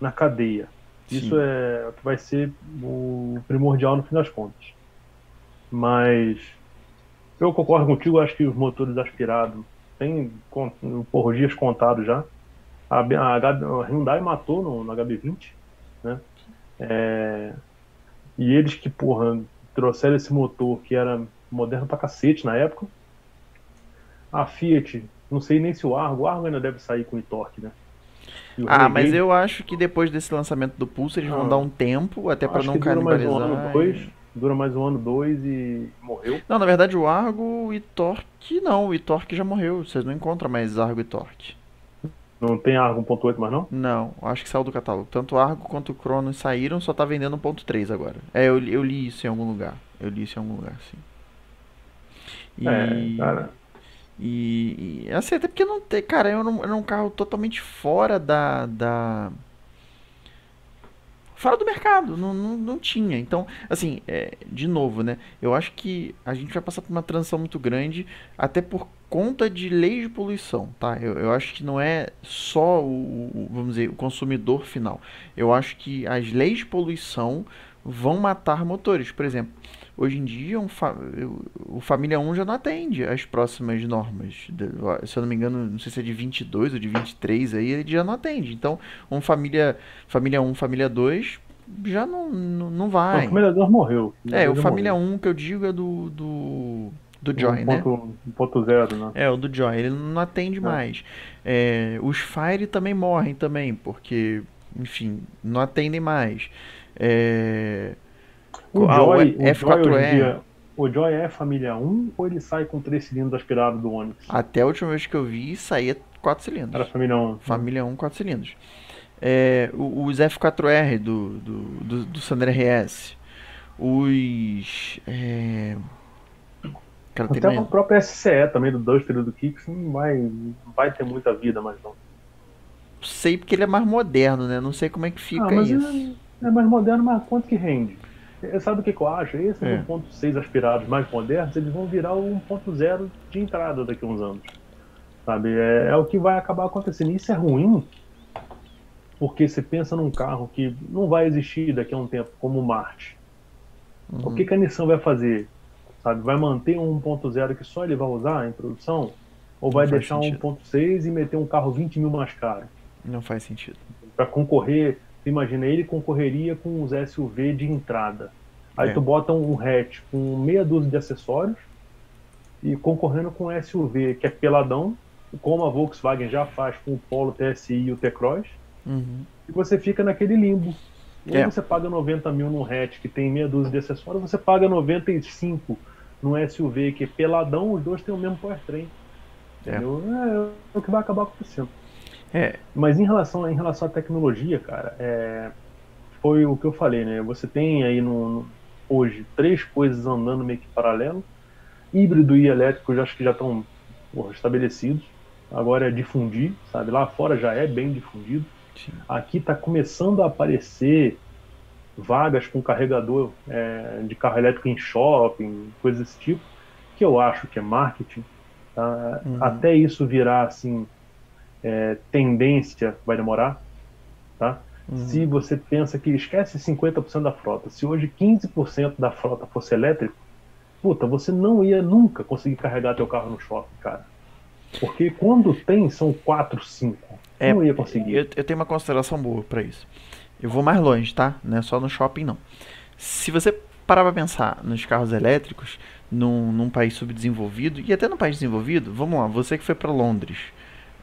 na cadeia. Isso Sim. é o que vai ser o primordial no fim das contas. Mas eu concordo contigo, acho que os motores aspirados têm por dias contados já. A, a, a Hyundai matou no, no HB20, né? É, e eles que, porra, trouxeram esse motor que era moderno pra cacete na época. A Fiat, não sei nem se o Argo, o Argo ainda deve sair com o torque, né? Ah, mas eu acho que depois desse lançamento do Pulse eles vão ah, dar um tempo, até para não canibalizar. Mais um ano, dois. Dura mais um ano, dois e morreu. Não, na verdade o Argo e Torque não, o Torque já morreu. Vocês não encontram mais Argo e Torque. Não tem Argo 1.8 mais não? Não, acho que saiu do catálogo. Tanto o Argo quanto o Cronos saíram, só tá vendendo 1.3 agora. É, eu, eu li isso em algum lugar. Eu li isso em algum lugar, sim. E... É, cara. E, e, assim, até porque não tem, cara, era um, era um carro totalmente fora da, da fora do mercado, não, não, não tinha. Então, assim, é, de novo, né? Eu acho que a gente vai passar por uma transição muito grande, até por conta de leis de poluição, tá? Eu, eu acho que não é só o, vamos dizer, o consumidor final. Eu acho que as leis de poluição vão matar motores. Por exemplo, Hoje em dia, um fa o Família 1 já não atende as próximas normas. Se eu não me engano, não sei se é de 22 ou de 23, aí ele já não atende. Então, um Família, família 1, Família 2 já não, não, não vai. O Família 2 morreu. É, o Família morreu. 1 que eu digo é do, do, do Joy, um né? 1.0, né? É, o do Joy, ele não atende é. mais. É, os Fire também morrem também, porque, enfim, não atendem mais. É... O ah, Joy, o F4E. o Joy é família 1 ou ele sai com 3 cilindros aspirado do Onix? Até a última vez que eu vi, saía 4 cilindros. Era família 1. Família 1, 4 cilindros. É, os F4R do, do, do, do Sandero RS. Os. É... Cara, Até o próprio SCE também, do Duster do Kicks, não vai, não vai ter muita vida mais não. Sei porque ele é mais moderno, né? Não sei como é que fica ah, isso. É, é mais moderno, mas quanto que rende? Sabe o que, que eu acho? Esses é. 1.6 aspirados mais modernos, eles vão virar o 1.0 de entrada daqui a uns anos. Sabe? É, é, o que vai acabar acontecendo. Isso é ruim, porque você pensa num carro que não vai existir daqui a um tempo, como o Marte. Uhum. O que, que a Nissan vai fazer? Sabe? Vai manter um 1.0 que só ele vai usar em produção? Ou vai deixar um 1.6 e meter um carro 20 mil mais caro? Não faz sentido. Para concorrer imagina, ele concorreria com os SUV de entrada. Aí é. tu bota um hatch com meia dúzia de acessórios e concorrendo com um SUV que é peladão, como a Volkswagen já faz com o Polo TSI e o T-Cross, uhum. e você fica naquele limbo. Ou é. você paga 90 mil num hatch que tem meia dúzia de acessórios, você paga 95 num SUV que é peladão, os dois têm o mesmo powertrain. É. Entendeu? É, é o que vai acabar acontecendo. É. Mas em relação, em relação à tecnologia, cara, é, foi o que eu falei, né? Você tem aí no, no, hoje três coisas andando meio que paralelo. Híbrido e elétrico já acho que já estão estabelecidos. Agora é difundir, sabe? Lá fora já é bem difundido. Sim. Aqui está começando a aparecer vagas com carregador é, de carro elétrico em shopping, coisas desse tipo, que eu acho que é marketing. Tá? Uhum. Até isso virar assim é, tendência vai demorar, tá? Uhum. Se você pensa que esquece 50% da frota, se hoje 15% da frota fosse elétrico, puta, você não ia nunca conseguir carregar teu carro no shopping, cara. Porque quando tem, são 4, 5. É, não ia conseguir. Eu, eu tenho uma consideração boa para isso. Eu vou mais longe, tá? Não é só no shopping, não. Se você parar pra pensar nos carros elétricos, num, num país subdesenvolvido, e até no país desenvolvido, vamos lá, você que foi para Londres,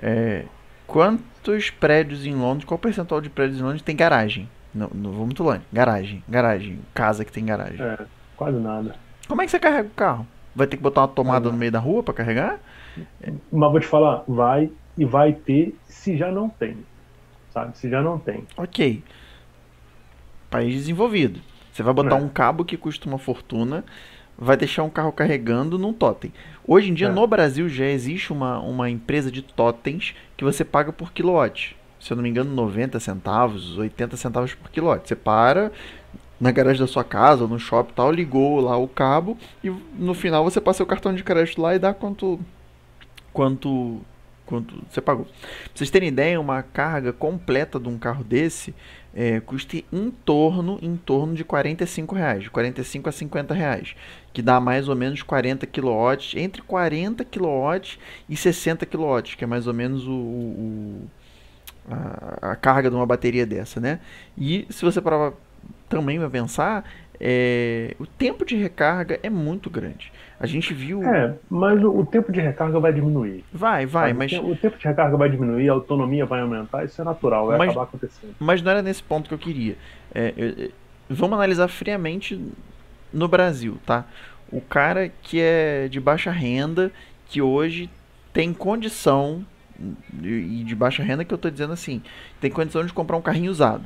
é, quantos prédios em Londres, qual percentual de prédios em Londres tem garagem? Não, não vou muito longe. Garagem, garagem, casa que tem garagem. É, quase nada. Como é que você carrega o carro? Vai ter que botar uma tomada é. no meio da rua para carregar? Mas vou te falar, vai e vai ter se já não tem. Sabe? Se já não tem. Ok. País desenvolvido. Você vai botar é. um cabo que custa uma fortuna vai deixar um carro carregando num totem. Hoje em dia, é. no Brasil, já existe uma, uma empresa de totens que você paga por quilowatt. Se eu não me engano, 90 centavos, 80 centavos por quilowatt. Você para na garagem da sua casa ou no shopping tal, ligou lá o cabo e no final você passa o cartão de crédito lá e dá quanto quanto quanto você pagou. Pra vocês terem ideia, uma carga completa de um carro desse é, custa em torno, em torno de 45 reais, de 45 a 50 reais, que dá mais ou menos 40 kW, entre 40 kW e 60 kW, que é mais ou menos o, o a, a, carga de uma bateria dessa, né? E se você para também vai pensar, é, o tempo de recarga é muito grande. A gente viu. É, mas o, o tempo de recarga vai diminuir. Vai, vai, mas. O tempo de recarga vai diminuir, a autonomia vai aumentar, isso é natural, vai mas, acabar acontecendo. Mas não era nesse ponto que eu queria. É, eu, vamos analisar friamente no Brasil, tá? O cara que é de baixa renda, que hoje tem condição, e de baixa renda que eu tô dizendo assim, tem condição de comprar um carrinho usado.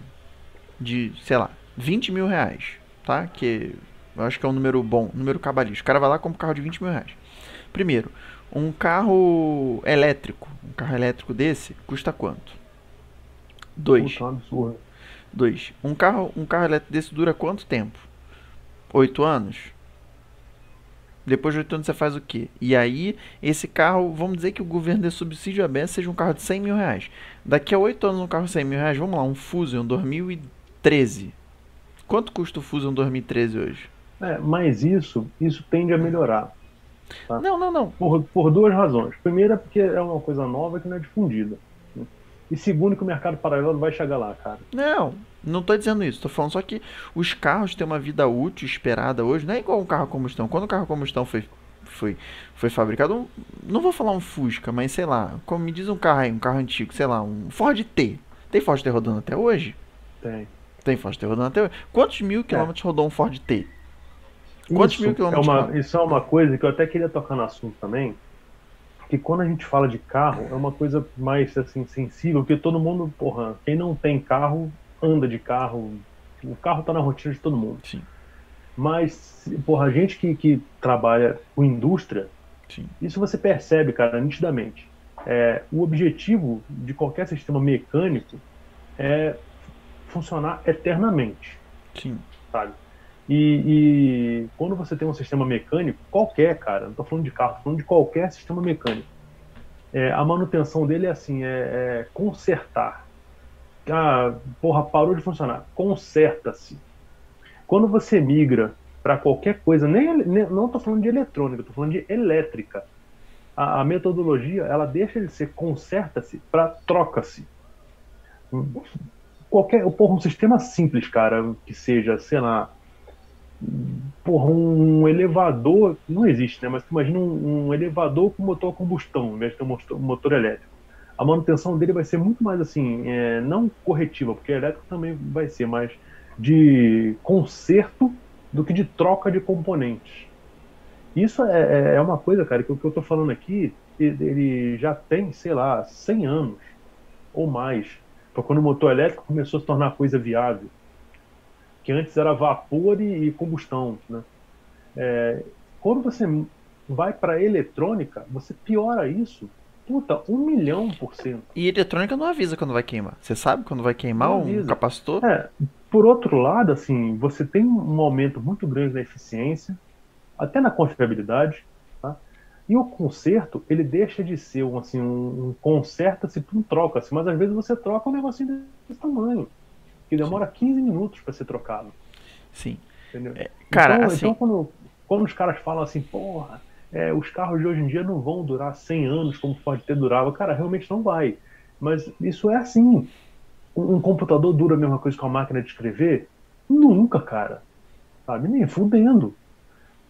De, sei lá, 20 mil reais, tá? Que eu acho que é um número bom, número cabalístico. O cara vai lá e compra um carro de 20 mil reais. Primeiro, um carro elétrico, um carro elétrico desse, custa quanto? Dois. Puta, Dois. Um carro, um carro elétrico desse dura quanto tempo? Oito anos? Depois de oito anos você faz o quê? E aí, esse carro, vamos dizer que o governo dê subsídio a seja um carro de 100 mil reais. Daqui a oito anos um carro de 100 mil reais, vamos lá, um Fusion 2013. Quanto custa o Fusion 2013 hoje? É, mas isso, isso tende a melhorar. Tá? Não, não, não. Por, por duas razões. Primeira, porque é uma coisa nova que não é difundida. Né? E segundo, que o mercado paralelo vai chegar lá, cara. Não, não estou dizendo isso. Estou falando só que os carros têm uma vida útil esperada hoje. Não é igual um carro a combustão. Quando o carro a combustão foi, foi, foi fabricado, não vou falar um Fusca, mas sei lá, como me diz um carro aí, um carro antigo, sei lá, um Ford T. Tem Ford T rodando até hoje? Tem. Tem Ford T rodando até hoje. Quantos mil quilômetros é. rodou um Ford T? Quantos isso mil quilômetros? É uma, isso é uma coisa que eu até queria tocar no assunto também. Que quando a gente fala de carro, é uma coisa mais assim sensível, porque todo mundo, porra, quem não tem carro anda de carro. O carro tá na rotina de todo mundo. Sim. Mas, porra, a gente que, que trabalha com indústria, Sim. isso você percebe, cara, nitidamente. É, o objetivo de qualquer sistema mecânico é funcionar eternamente. Sim. Sabe? E, e, quando você tem um sistema mecânico, qualquer, cara, não estou falando de carro, estou falando de qualquer sistema mecânico, é, a manutenção dele é assim, é, é consertar. Ah, porra, parou de funcionar. Conserta-se. Quando você migra para qualquer coisa, nem, nem não estou falando de eletrônica, estou falando de elétrica. A, a, metodologia, ela deixa de ser conserta-se para troca-se. Qualquer, porra, um sistema simples, cara, que seja, sei lá, porra, um elevador, não existe, né? Mas imagina um, um, elevador com motor a combustão, ao invés de ter um motor, um motor elétrico. A manutenção dele vai ser muito mais assim, é, não corretiva, porque elétrico também vai ser, mas de conserto do que de troca de componentes. Isso é, é, é uma coisa, cara, que o que eu estou falando aqui, ele já tem, sei lá, 100 anos ou mais. Foi quando o motor elétrico começou a se tornar coisa viável que antes era vapor e, e combustão. Né? É, quando você vai para eletrônica, você piora isso. Puta, um milhão por cento. E eletrônica não avisa quando vai queimar. Você sabe quando vai queimar um capacitor? É, por outro lado, assim, você tem um aumento muito grande na eficiência, até na confiabilidade, tá? E o conserto, ele deixa de ser um, assim, um, um conserta-se para um troca-se, mas às vezes você troca um negocinho desse tamanho que demora 15 minutos para ser trocado. Sim. Entendeu? É, cara, então, assim... então quando, quando os caras falam assim, porra, é, os carros de hoje em dia não vão durar 100 anos como pode ter durado, cara, realmente não vai. Mas isso é assim. Um, um computador dura a mesma coisa que uma máquina de escrever? Nunca, cara. Sabe? Nem fudendo.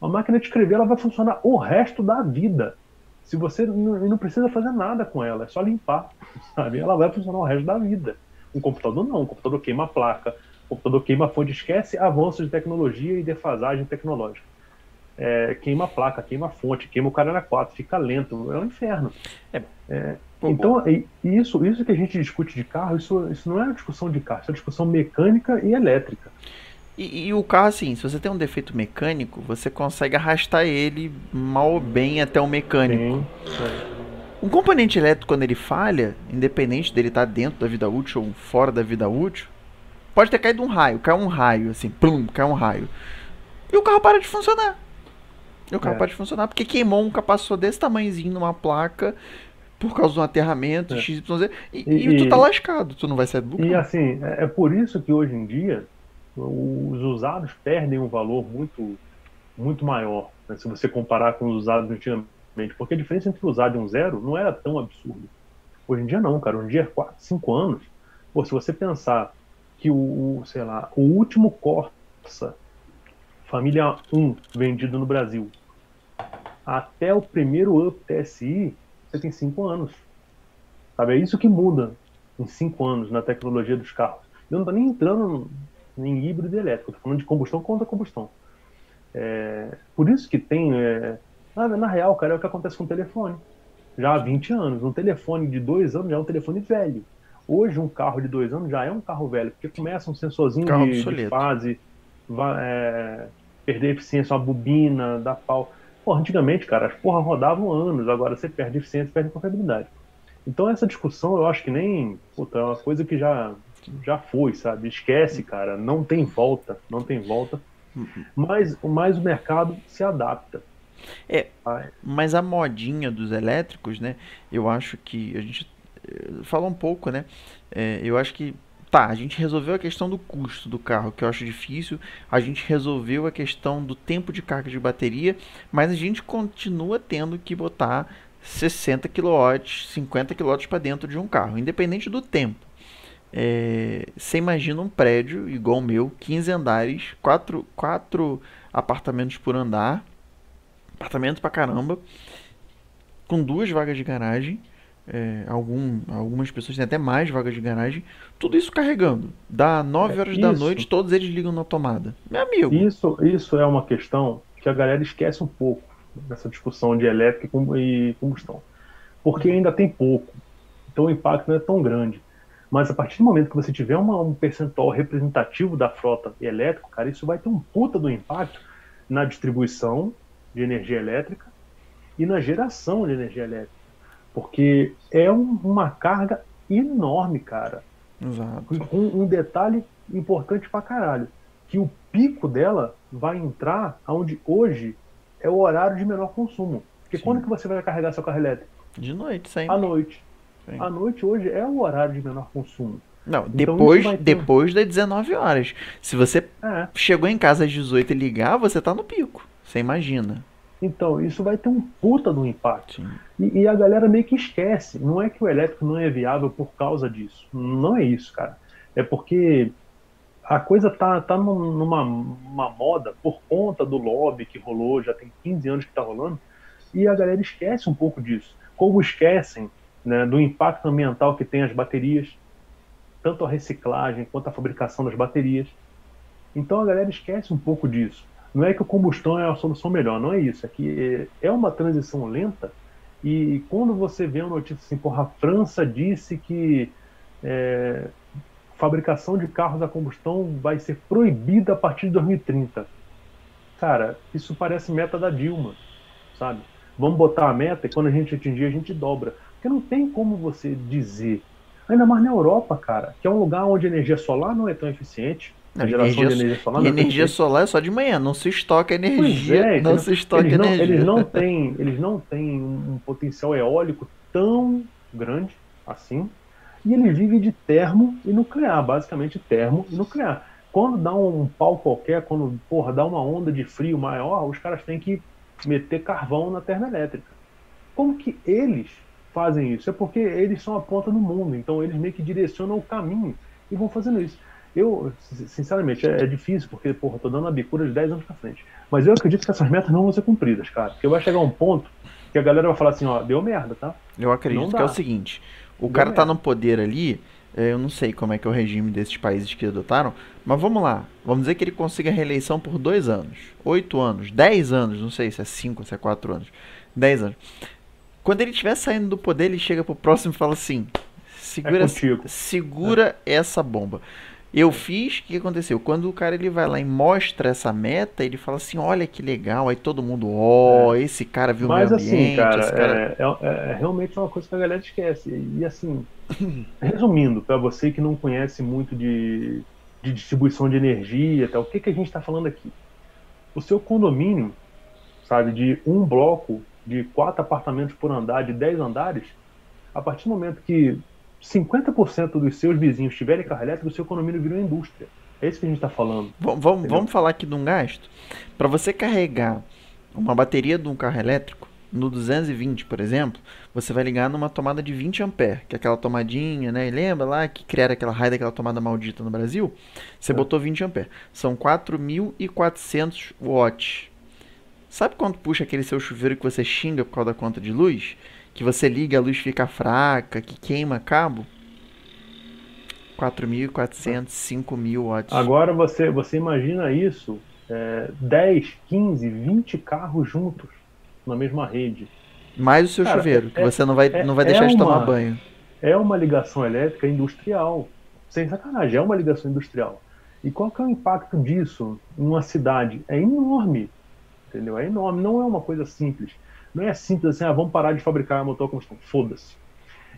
A máquina de escrever ela vai funcionar o resto da vida. Se você não, não precisa fazer nada com ela, é só limpar, sabe? Ela vai funcionar o resto da vida. Um computador não, um computador queima a placa, o computador queima a fonte, esquece avanço de tecnologia e defasagem tecnológica. É, queima a placa, queima a fonte, queima o cara 4, fica lento, é um inferno. É, é, então, isso, isso que a gente discute de carro, isso, isso não é uma discussão de carro, isso é uma discussão mecânica e elétrica. E, e, o carro, assim, se você tem um defeito mecânico, você consegue arrastar ele mal ou bem até o mecânico. Sim, um componente elétrico, quando ele falha, independente dele estar dentro da vida útil ou fora da vida útil, pode ter caído um raio, cai um raio, assim, plum, cai um raio. E o carro para de funcionar. E o carro é. para de funcionar porque queimou um capacitor desse tamanhozinho numa placa por causa do aterramento, é. XYZ, e, e, e, tu tá lascado, tu não vai sair do lucro. E assim, é, é por isso que hoje em dia os usados perdem um valor muito, muito maior, né, se você comparar com os usados antigamente, porque a diferença entre usado e um zero não era tão absurda. Hoje em dia não, cara, hoje em dia é 4, 5 anos. Pô, se você pensar que o, sei lá, o último Corsa família 1 vendido no Brasil até o primeiro Up TSI, você tem 5 anos. Sabe? É isso que muda em 5 anos na tecnologia dos carros. Eu não estou nem entrando em híbrido elétrico, estou falando de combustão contra combustão. É, por isso que tem. É, na, na, real, cara, é o que acontece com o telefone. Já há 20 anos. Um telefone de 2 anos já é um telefone velho. Hoje, um carro de 2 anos já é um carro velho, porque começa um sensorzinho de, de, fase, vai, é, perder eficiência, uma bobina, dá pau. Pô, antigamente, cara, as porra rodavam anos, agora você perde eficiência, perde confiabilidade. Então essa discussão eu acho que nem. Puta, é uma coisa que já, já foi, sabe? Esquece, cara. Não tem volta. Não tem volta. Mas, mas o mercado se adapta. É, mas a modinha dos elétricos, né? Eu acho que a gente eh, fala um pouco, né? É, eu acho que tá, a gente resolveu a questão do custo do carro, que eu acho difícil. A gente resolveu a questão do tempo de carga de bateria, mas a gente continua tendo que botar 60 kW, 50 kW para dentro de um carro, independente do tempo. É, você imagina um prédio igual o meu, 15 andares, 4, 4 apartamentos por andar, apartamento pra caramba, com duas vagas de garagem é, algum, algumas pessoas têm até mais vagas de garagem, tudo isso carregando. Dá 9 horas é, da noite, todos eles ligam na tomada. Meu amigo. Isso, isso é uma questão que a galera esquece um pouco nessa discussão de elétrica e combustão. Porque ainda tem pouco. Então o impacto não é tão grande. Mas a partir do momento que você tiver uma, um percentual representativo da frota elétrica, cara, isso vai ter um puta do impacto na distribuição de energia elétrica e na geração de energia elétrica. Porque é um, uma carga enorme, cara. Exato. Um, um, detalhe importante pra caralho. Que o pico dela vai entrar onde hoje é o horário de menor consumo. Porque Sim. quando que você vai carregar seu carro elétrico? De noite, sempre. À noite. Sim. À noite hoje é o horário de menor consumo. Não, então, depois, ter... depois das 19 horas. Se você é. chegou em casa às 18 e ligar, você tá no pico. Você imagina. Então, isso vai ter um puta do impacto. E, e, a galera meio que esquece. Não é que o elétrico não é viável por causa disso. Não é isso, cara. É porque a coisa tá, tá numa uma moda por conta do lobby que rolou, já tem 15 anos que tá rolando, e a galera esquece um pouco disso. Como esquecem né, do impacto ambiental que tem as baterias, tanto a reciclagem quanto a fabricação das baterias. Então a galera esquece um pouco disso. Não é que o combustão é a solução melhor, não é isso. É que é uma transição lenta e quando você vê uma notícia assim, porra, a França disse que é, fabricação de carros a combustão vai ser proibida a partir de 2030. Cara, isso parece meta da Dilma, sabe? Vamos botar a meta e quando a gente atingir, a gente dobra. Porque não tem como você dizer. Ainda mais na Europa, cara, que é um lugar onde a energia solar não é tão eficiente, a geração energia, de energia solar. E energia solar é só de manhã, não se estoca energia. É, não, se estoca eles energia. Não, eles, não têm, eles não têm um potencial eólico tão grande assim. E eles vivem de termo e nuclear, basicamente termo e nuclear. Quando dá um pau qualquer, quando porra, dá uma onda de frio maior, os caras têm que meter carvão na termoelétrica. Como que eles fazem isso? É porque eles são a ponta do mundo, então eles meio que direcionam o caminho e vão fazendo isso. Eu, sinceramente, é, é, difícil, porque, porra, tô dando uma bicura de 10 anos pra frente. Mas eu acredito que essas metas não vão ser cumpridas, cara. Porque vai chegar um ponto que a galera vai falar assim, ó, deu merda, tá? Eu acredito que é o seguinte, o deu cara tá merda. tá no poder ali, é, eu não sei como é que é o regime desses países que adotaram, mas vamos lá, vamos dizer que ele consiga reeleição por dois anos, oito anos, dez anos, não sei se é cinco, se é quatro anos, dez anos. Quando ele estiver saindo do poder, ele chega pro próximo e fala assim, segura, é segura é. essa bomba. Eu fiz, o que aconteceu? Quando o cara ele vai lá e mostra essa meta, ele fala assim, olha que legal, aí todo mundo, ó, oh, é. esse cara viu Mas, o meio assim, ambiente. Cara, cara... É, é, é, realmente uma coisa que a galera esquece. E assim, resumindo, para você que não conhece muito de, de distribuição de energia, tal, o que, que a gente está falando aqui? O seu condomínio, sabe, de um bloco de quatro apartamentos por andar, de dez andares, A partir do momento que 50% dos seus vizinhos tiverem carro elétrico, o seu condomínio virou indústria. É isso que a gente está falando. Vamos, vamos, vamos falar aqui de um gasto. Para você carregar uma bateria de um carro elétrico, no 220, por exemplo, você vai ligar numa tomada de 20 ampere, que é aquela tomadinha, né? E lembra lá que criaram aquela raio daquela tomada maldita no Brasil? Você é. botou 20 ampere. São 4.400 watts. Sabe quando puxa aquele seu chuveiro que você xinga por causa da conta de luz? Que você liga, a luz fica fraca, que queima cabo? 4.400, 5.000 watts. Agora você, você imagina isso, é, 10, 15, 20 carros juntos na mesma rede. Mais o seu Cara, chuveiro, que é, você não vai, é, não vai deixar é de tomar banho. É uma ligação elétrica industrial. Sem sacanagem, é uma ligação industrial. E qual que é o impacto disso numa cidade? É enorme. Entendeu? É enorme. Não é uma coisa simples. Não é simples assim, ah, vamos parar de fabricar motor a combustão. Foda-se.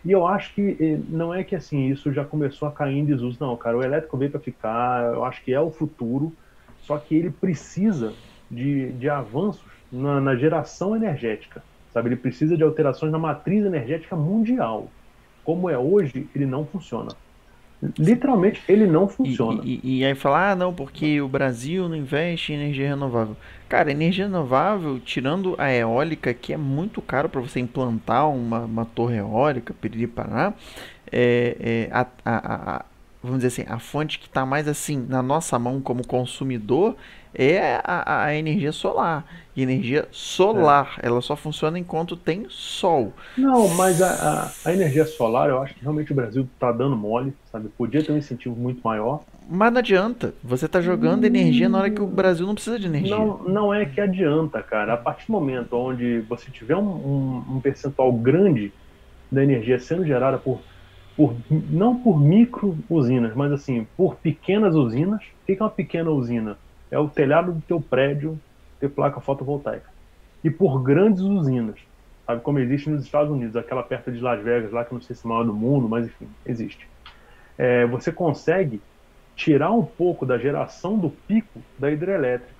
E eu acho que eh, não é que assim, isso já começou a cair em desuso. Não, cara, o elétrico veio para ficar, eu acho que é o futuro, só que ele precisa de, de avanços na, na geração energética, sabe? Ele precisa de alterações na matriz energética mundial. Como é hoje, ele não funciona. Literalmente, ele não funciona. E, e, e, aí falar, ah, não, porque o Brasil não investe em energia renovável. Cara, energia renovável, tirando a eólica, que é muito caro para você implantar uma, uma torre eólica, Periri Paraná, é, é, a, a, a, vamos dizer assim, a fonte que está mais assim na nossa mão como consumidor é a, a energia solar. E energia solar, é. ela só funciona enquanto tem sol. Não, mas a, a, a energia solar, eu acho que realmente o Brasil está dando mole, sabe? Podia ter um incentivo muito maior. Mas não adianta. Você está jogando hum... energia na hora que o Brasil não precisa de energia. Não, não é que adianta, cara. A partir do momento onde você tiver um, um, um percentual grande da energia sendo gerada por, por não por micro usinas, mas assim, por pequenas usinas. O que é uma pequena usina? É o telhado do teu prédio ter placa fotovoltaica. E por grandes usinas, sabe como existe nos Estados Unidos, aquela perto de Las Vegas, lá que não sei se é maior do mundo, mas enfim, existe. É, você consegue tirar um pouco da geração do pico da hidrelétrica,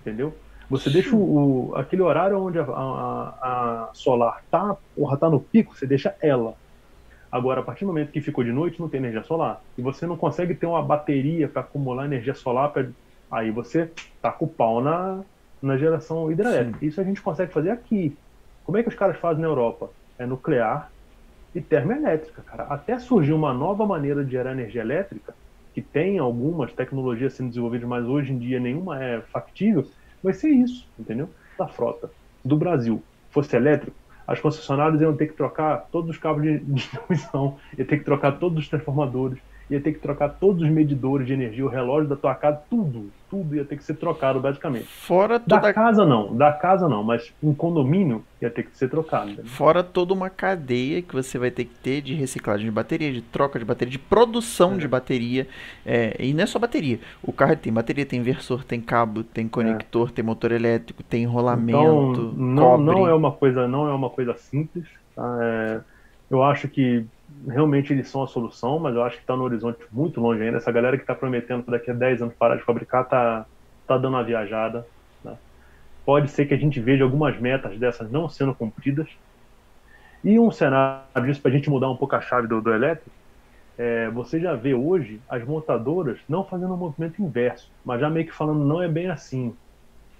entendeu? Você deixa o, aquele horário onde a, a, a solar tá, porra, tá no pico, você deixa ela. Agora, a partir do momento que ficou de noite, não tem energia solar. E você não consegue ter uma bateria para acumular energia solar Aí você tá com o pau na, na geração hidrelétrica. Sim. Isso a gente consegue fazer aqui. Como é que os caras fazem na Europa? É nuclear e termoelétrica, cara. Até surgir uma nova maneira de gerar energia elétrica, que tem algumas tecnologias sendo desenvolvidas, mas hoje em dia nenhuma é factível, vai ser isso, entendeu? Da frota do Brasil fosse elétrico, as concessionárias iam ter que trocar todos os cabos de distribuição, ia ter que trocar todos os transformadores, ia ter que trocar todos os medidores de energia, o relógio da tua casa, tudo, tudo ia ter que ser trocado basicamente. Fora toda... Da casa não, da casa não, mas um condomínio ia ter que ser trocado. Né? Fora toda uma cadeia que você vai ter que ter de reciclagem de bateria, de troca de bateria, de produção é. de bateria. É, e não é só bateria. O carro tem bateria, tem inversor, tem cabo, tem conector, é. tem motor elétrico, tem enrolamento. Então, não, cobre. não é uma coisa, não é uma coisa simples. Tá? É, eu acho que realmente eles são a solução, mas eu acho que está no horizonte muito longe ainda. Essa galera que está prometendo que daqui a 10 anos parar de fabricar está tá dando uma viajada. Né? Pode ser que a gente veja algumas metas dessas não sendo cumpridas. E um cenário disso, para a gente mudar um pouco a chave do, do elétrico, é, você já vê hoje as montadoras não fazendo um movimento inverso, mas já meio que falando não é bem assim.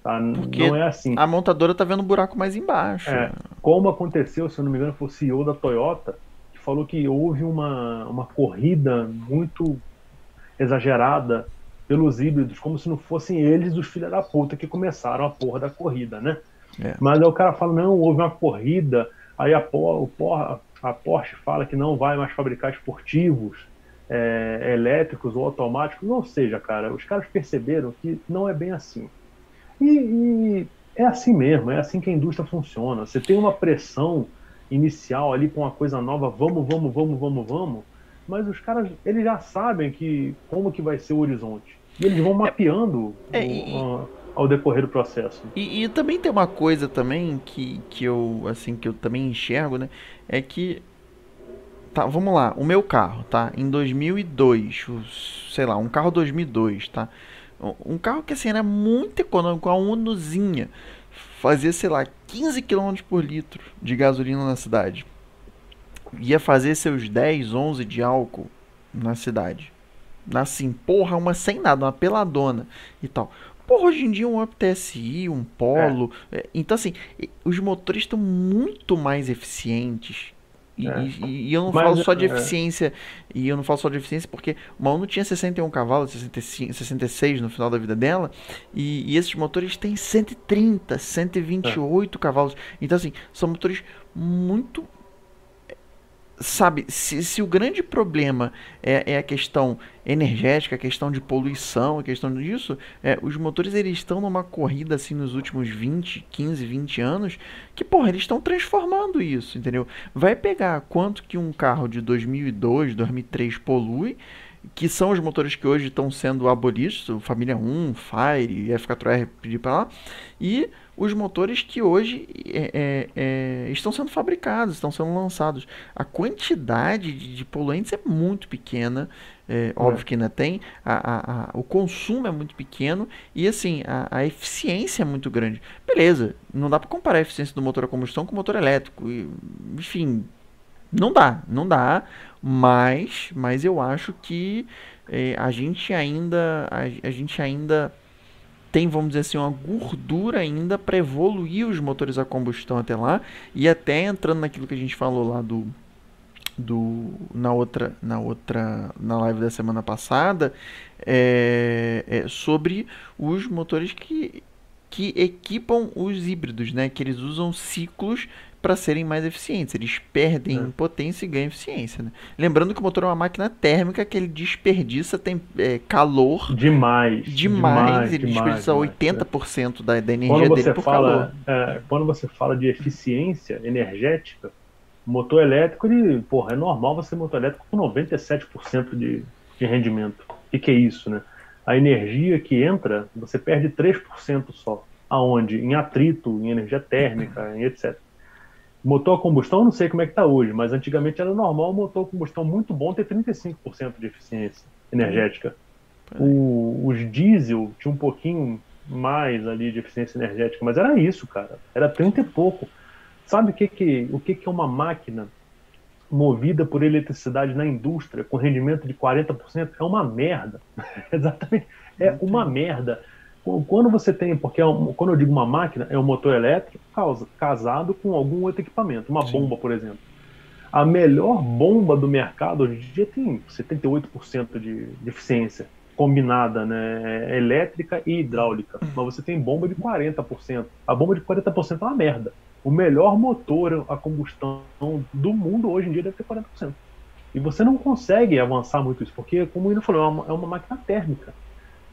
Tá? Porque não é assim. A montadora está vendo um buraco mais embaixo. É, como aconteceu, se eu não me engano, foi o CEO da Toyota, falou que houve uma, uma corrida muito exagerada pelos híbridos, como se não fossem eles os filhos da puta que começaram a porra da corrida, né? É. Mas aí o cara fala, não, houve uma corrida, aí a, por, a Porsche fala que não vai mais fabricar esportivos é, elétricos ou automáticos, ou seja, cara, os caras perceberam que não é bem assim. E, e é assim mesmo, é assim que a indústria funciona. Você tem uma pressão inicial ali com uma coisa nova, vamos, vamos, vamos, vamos, vamos, mas os caras, eles já sabem que como que vai ser o horizonte. E eles vão mapeando é, e, o, ao decorrer do processo. E, e, também tem uma coisa também que, que eu assim que eu também enxergo, né, é que tá, vamos lá, o meu carro, tá? Em 2002, sei lá, um carro 2002, tá? Um carro que assim era muito econômico, uma Unozinha fazia, sei lá, 15 km por litro de gasolina na cidade. ia fazer seus 10, 11 de álcool na cidade. Assim, porra, uma sem nada, uma peladona e tal. Porra, hoje em dia um Up TSI, um Polo. É. Então, assim, os motores estão muito mais eficientes. E, é. e, e eu não Mas, falo só de é. eficiência. E eu não falo só de eficiência porque uma Uno tinha 61 cavalos, 65, 66 no final da vida dela. E, e esses motores têm 130, 128 é. cavalos. Então, assim, são motores muito sabe, se, se o grande problema é, é, a questão energética, a questão de poluição, a questão disso, é, os motores eles estão numa corrida assim nos últimos 20, 15, 20 anos, que porra, eles estão transformando isso, entendeu? Vai pegar quanto que um carro de 2002, 2003 polui, que são os motores que hoje estão sendo abolidos, Família 1, Fire, F4R, pedir para lá, e os motores que hoje é, é, é, estão sendo fabricados, estão sendo lançados. A quantidade de, de poluentes é muito pequena, é, óbvio que ainda tem, a, a, a, o consumo é muito pequeno e assim, a, eficiência é muito grande. Beleza, não dá para comparar a eficiência do motor a combustão com o motor elétrico, e, enfim, não dá, não dá, mas, mas eu acho que é, a gente ainda, a gente ainda tem, vamos dizer assim, uma gordura ainda para evoluir os motores a combustão até lá e até entrando naquilo que a gente falou lá do do na outra na outra na live da semana passada é, é sobre os motores que que equipam os híbridos, né? Que eles usam ciclos para serem mais eficientes. Eles perdem é. potência e ganham eficiência. Né? Lembrando que o motor é uma máquina térmica que ele desperdiça tem, é, calor demais. Demais. ele demais, desperdiça demais, 80% é. da, da energia dele por fala, calor. É, quando você fala de eficiência energética, motor elétrico, ele, porra, é normal você ter motor elétrico com 97% de, de rendimento. O que, que é isso, né? A energia que entra, você perde 3% só. Aonde? Em atrito, em energia térmica, em etc. Motor a combustão, não sei como é que está hoje, mas antigamente era normal motor a combustão muito bom ter 35% de eficiência energética. O, os diesel tinha um pouquinho mais ali de eficiência energética, mas era isso, cara. Era 30 e pouco. Sabe o que, que, o que, que é uma máquina movida por eletricidade na indústria com rendimento de 40%? É uma merda. Exatamente. É uma merda. Quando você tem, porque é um, quando eu digo uma máquina, é um motor elétrico casado com algum outro equipamento, uma Sim. bomba, por exemplo. A melhor bomba do mercado hoje em dia tem 78% de, de eficiência combinada, né, elétrica e hidráulica. Uhum. Mas você tem bomba de 40%. A bomba de 40% é uma merda. O melhor motor a combustão do mundo hoje em dia deve ter 40%. E você não consegue avançar muito isso, porque, como o Ino falou, é uma, é uma máquina térmica.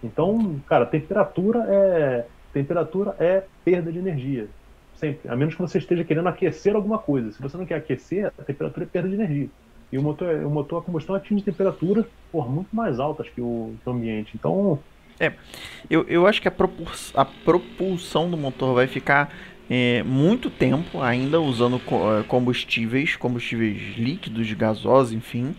Então, cara, temperatura é temperatura é perda de energia. Sempre. A menos que você esteja querendo aquecer alguma coisa. Se você não quer aquecer, a temperatura é perda de energia. E o motor, o motor a combustão atinge temperaturas por muito mais altas que o, que o ambiente. Então. É, eu, eu acho que a, propulsão, a propulsão do motor vai ficar é, muito tempo ainda usando é, combustíveis, combustíveis líquidos, gasosos, enfim.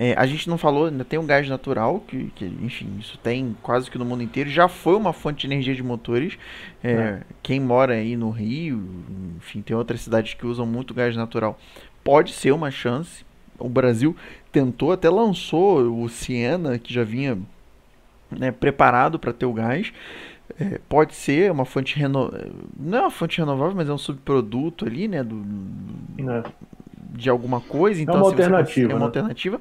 É, a gente não falou, ainda tem um gás natural, que, que, enfim, isso tem quase que no mundo inteiro. Já foi uma fonte de energia de motores. É, é. Quem mora aí no Rio, enfim, tem outras cidades que usam muito gás natural. Pode ser uma chance. O Brasil tentou, até lançou o Siena, que já vinha né, preparado para ter o gás. É, pode ser uma fonte renovável. Não é uma fonte renovável, mas é um subproduto ali, né? Do, é de alguma coisa, então é uma assim, alternativa, é uma né? alternativa,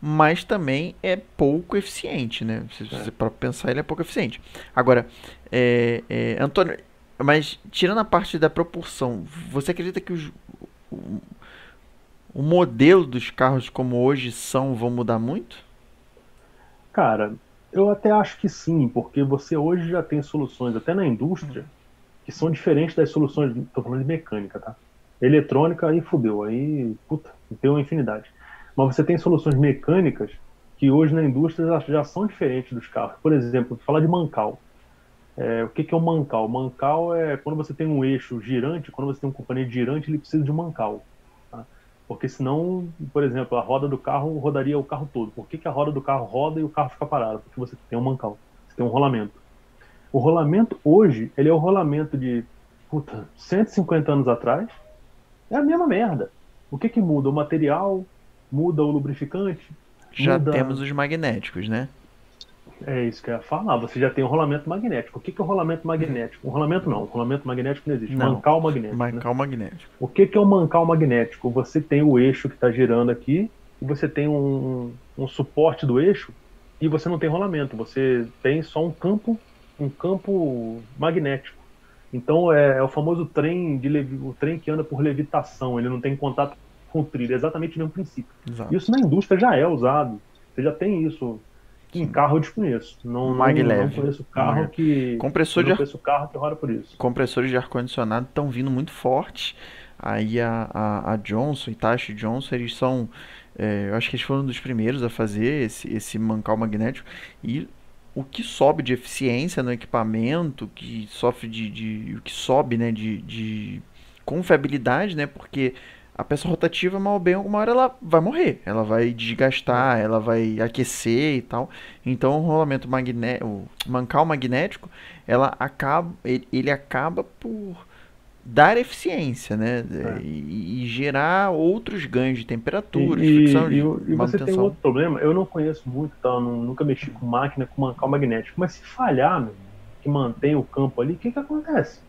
mas também é pouco eficiente, né? Se é. você para pensar, ele é pouco eficiente. Agora, é, é, Antônio, mas tirando a parte da propulsão, você acredita que os, o, o modelo dos carros como hoje são vão mudar muito? Cara, eu até acho que sim, porque você hoje já tem soluções, até na indústria, que são diferentes das soluções, estou falando de mecânica, tá? Eletrônica, aí fudeu, aí, puta, tem uma infinidade. Mas você tem soluções mecânicas que hoje na indústria já são diferentes dos carros. Por exemplo, falar de mancal. É, o que, que é um mancal? Mancal é quando você tem um eixo girante, quando você tem um componente girante, ele precisa de mancal. Tá? Porque senão, por exemplo, a roda do carro rodaria o carro todo. Por que, que a roda do carro roda e o carro fica parado? Porque você tem um mancal, você tem um rolamento. O rolamento hoje, ele é o rolamento de puta, 150 anos atrás, é a mesma merda. O que, que muda? O material? Muda o lubrificante? Já muda... temos os magnéticos, né? É isso que eu ia falar. Você já tem o rolamento magnético. O que, que é o rolamento magnético? O rolamento não. O rolamento magnético não existe. Não. Mancal magnético. Mancal né? magnético. O que, que é o mancal magnético? Você tem o eixo que está girando aqui e você tem um, um suporte do eixo e você não tem rolamento. Você tem só um campo, um campo magnético. Então é, é o famoso trem de levi, o trem que anda por levitação. Ele não tem contato com o trilho. É exatamente o mesmo princípio. Exato. Isso na indústria já é usado. Você já tem isso. Em Sim. carro eu desconheço. Não, não, não conheço carro Mag- que. Compressor de ar conheço carro que roda por isso. compressores de ar-condicionado estão vindo muito forte. Aí a, a, a Johnson, Hitachi Johnson, eles são. é, eu acho que eles foram um dos primeiros a fazer esse, esse mancal magnético. E o que sobe de eficiência no equipamento, que sofre de. de o que sobe né, de, de confiabilidade, né? Porque a peça rotativa, mal ou bem, alguma hora ela vai morrer. Ela vai desgastar, ela vai aquecer e tal. Então o rolamento magnético, o mancal magnético, ela acaba, ele, ele acaba por dar eficiência, né? É. E, e gerar outros ganhos de temperatura, de E, fricção, e, de e, você tem outro problema. Eu não conheço muito, tá? Eu nu- nunca mexi com máquina com mancal magnético. Mas se falhar, meu, que mantém o campo ali, o que, que acontece?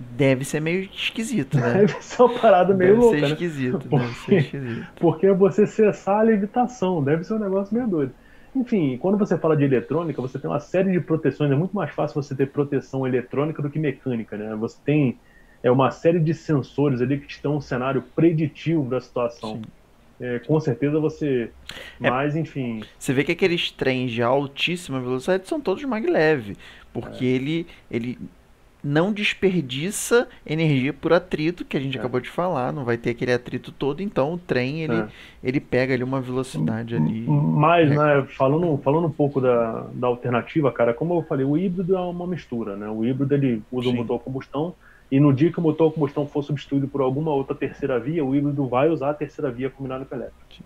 Deve ser meio esquisito, né? Deve ser uma parada meio Deve louca, ser né? esquisito, deve Porque- ser esquisito. Porque é você cessar a levitação, deve ser um negócio meio doido. Enfim, quando você fala de eletrônica, você tem uma série de proteções. É muito mais fácil você ter proteção eletrônica do que mecânica, né? Você tem é, uma série de sensores ali que dão um cenário preditivo da situação. Sim. É, com certeza você. É. Mas, enfim. Você vê que aqueles trens de altíssima velocidade são todos maglev, porque É. ele, ele não desperdiça energia por atrito, que a gente É. acabou de falar, não vai ter aquele atrito todo, então o trem ele, É. ele pega ali uma velocidade ali. Mas, né, falando, falando um pouco da, da alternativa, cara, como eu falei, o híbrido é uma mistura, né? O híbrido ele usa o Sim. motor a combustão e no dia que o motor a combustão for substituído por alguma outra terceira via, o híbrido vai usar a terceira via combinada com. Sim.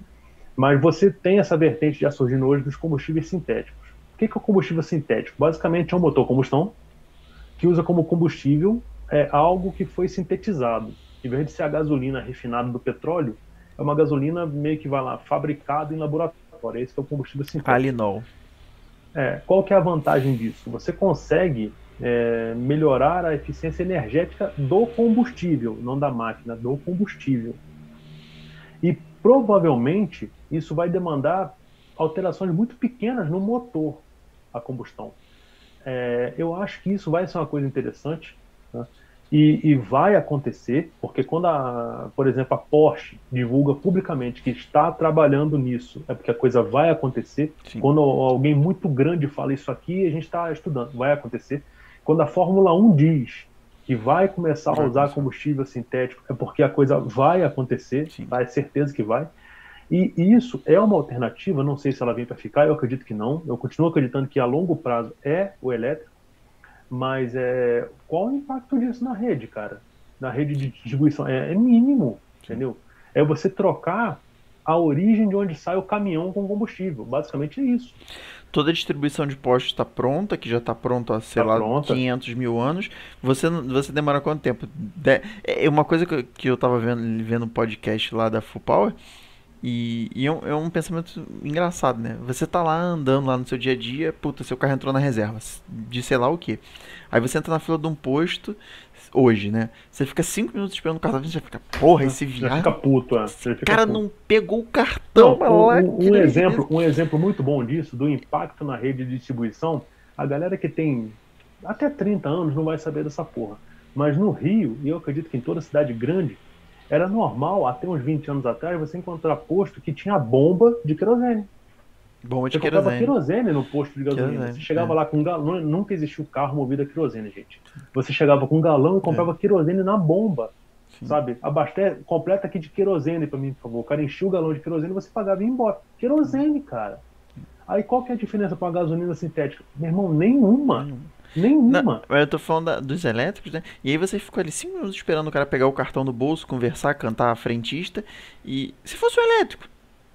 Mas você tem essa vertente já surgindo hoje dos combustíveis sintéticos. O que é o combustível sintético? Basicamente é um motor combustão que usa como combustível é, algo que foi sintetizado. Em vez de ser a gasolina refinada do petróleo, é uma gasolina meio que vai lá, fabricada em laboratório. Esse que é o combustível sintético. Alinol. É, qual que é a vantagem disso? Você consegue é, melhorar a eficiência energética do combustível, não da máquina, do combustível. E provavelmente isso vai demandar alterações muito pequenas no motor a combustão. É, eu acho que isso vai ser uma coisa interessante né? e, e vai acontecer, porque quando, a, por exemplo, a Porsche divulga publicamente que está trabalhando nisso, é porque a coisa vai acontecer. Sim. Quando alguém muito grande fala isso aqui, a gente está estudando, vai acontecer. Quando a Fórmula 1 diz que vai começar a usar combustível sintético, é porque a coisa vai acontecer, Sim. tá? é certeza que vai. E isso é uma alternativa, não sei se ela vem para ficar, eu acredito que não. Eu continuo acreditando que a longo prazo é o elétrico, mas é, qual o impacto disso na rede, cara? Na rede de distribuição? É, é mínimo, entendeu? É você trocar a origem de onde sai o caminhão com combustível. Basicamente é isso. Toda a distribuição de postos está pronta, que já está pronta há, sei Tá lá, pronta. 500 mil anos. Você, você demora quanto tempo? De- é uma coisa que eu, que eu tava vendo, vendo um podcast lá da Full Power, e, e é, um, é um pensamento engraçado, né? Você tá lá andando lá no seu dia a dia, puta, seu carro entrou na reserva, de sei lá o que. Aí você entra na fila de um posto, hoje, né? Você fica 5 minutos esperando o da frente, já fica, porra, esse Já viado, fica puto, é. Fica cara puto. não pegou o cartão, mas um, lá, um- um exemplo, um exemplo muito bom disso, do impacto na rede de distribuição, a galera que tem até 30 anos não vai saber dessa porra. Mas no Rio, e eu acredito que em toda cidade grande, era normal, até uns 20 anos atrás, você encontrar posto que tinha bomba de querosene. Bomba de Você comprava querosene. querosene no posto de gasolina. Querosene, você chegava é. lá com um galão, nunca existiu carro movido a querosene, gente. Você chegava com um galão e comprava querosene na bomba. Sim. Sabe? Abastece, completa aqui de querosene pra mim, por favor. O cara enchia o galão de querosene e você pagava e ia embora. Querosene, cara. Aí qual que é a diferença com a gasolina sintética? Meu irmão, nenhuma. Não, Nenhuma. mas eu tô falando da- dos elétricos, né? E aí você ficou ali 5 minutos esperando o cara pegar o cartão do bolso, conversar, cantar a frentista. E se fosse o elétrico,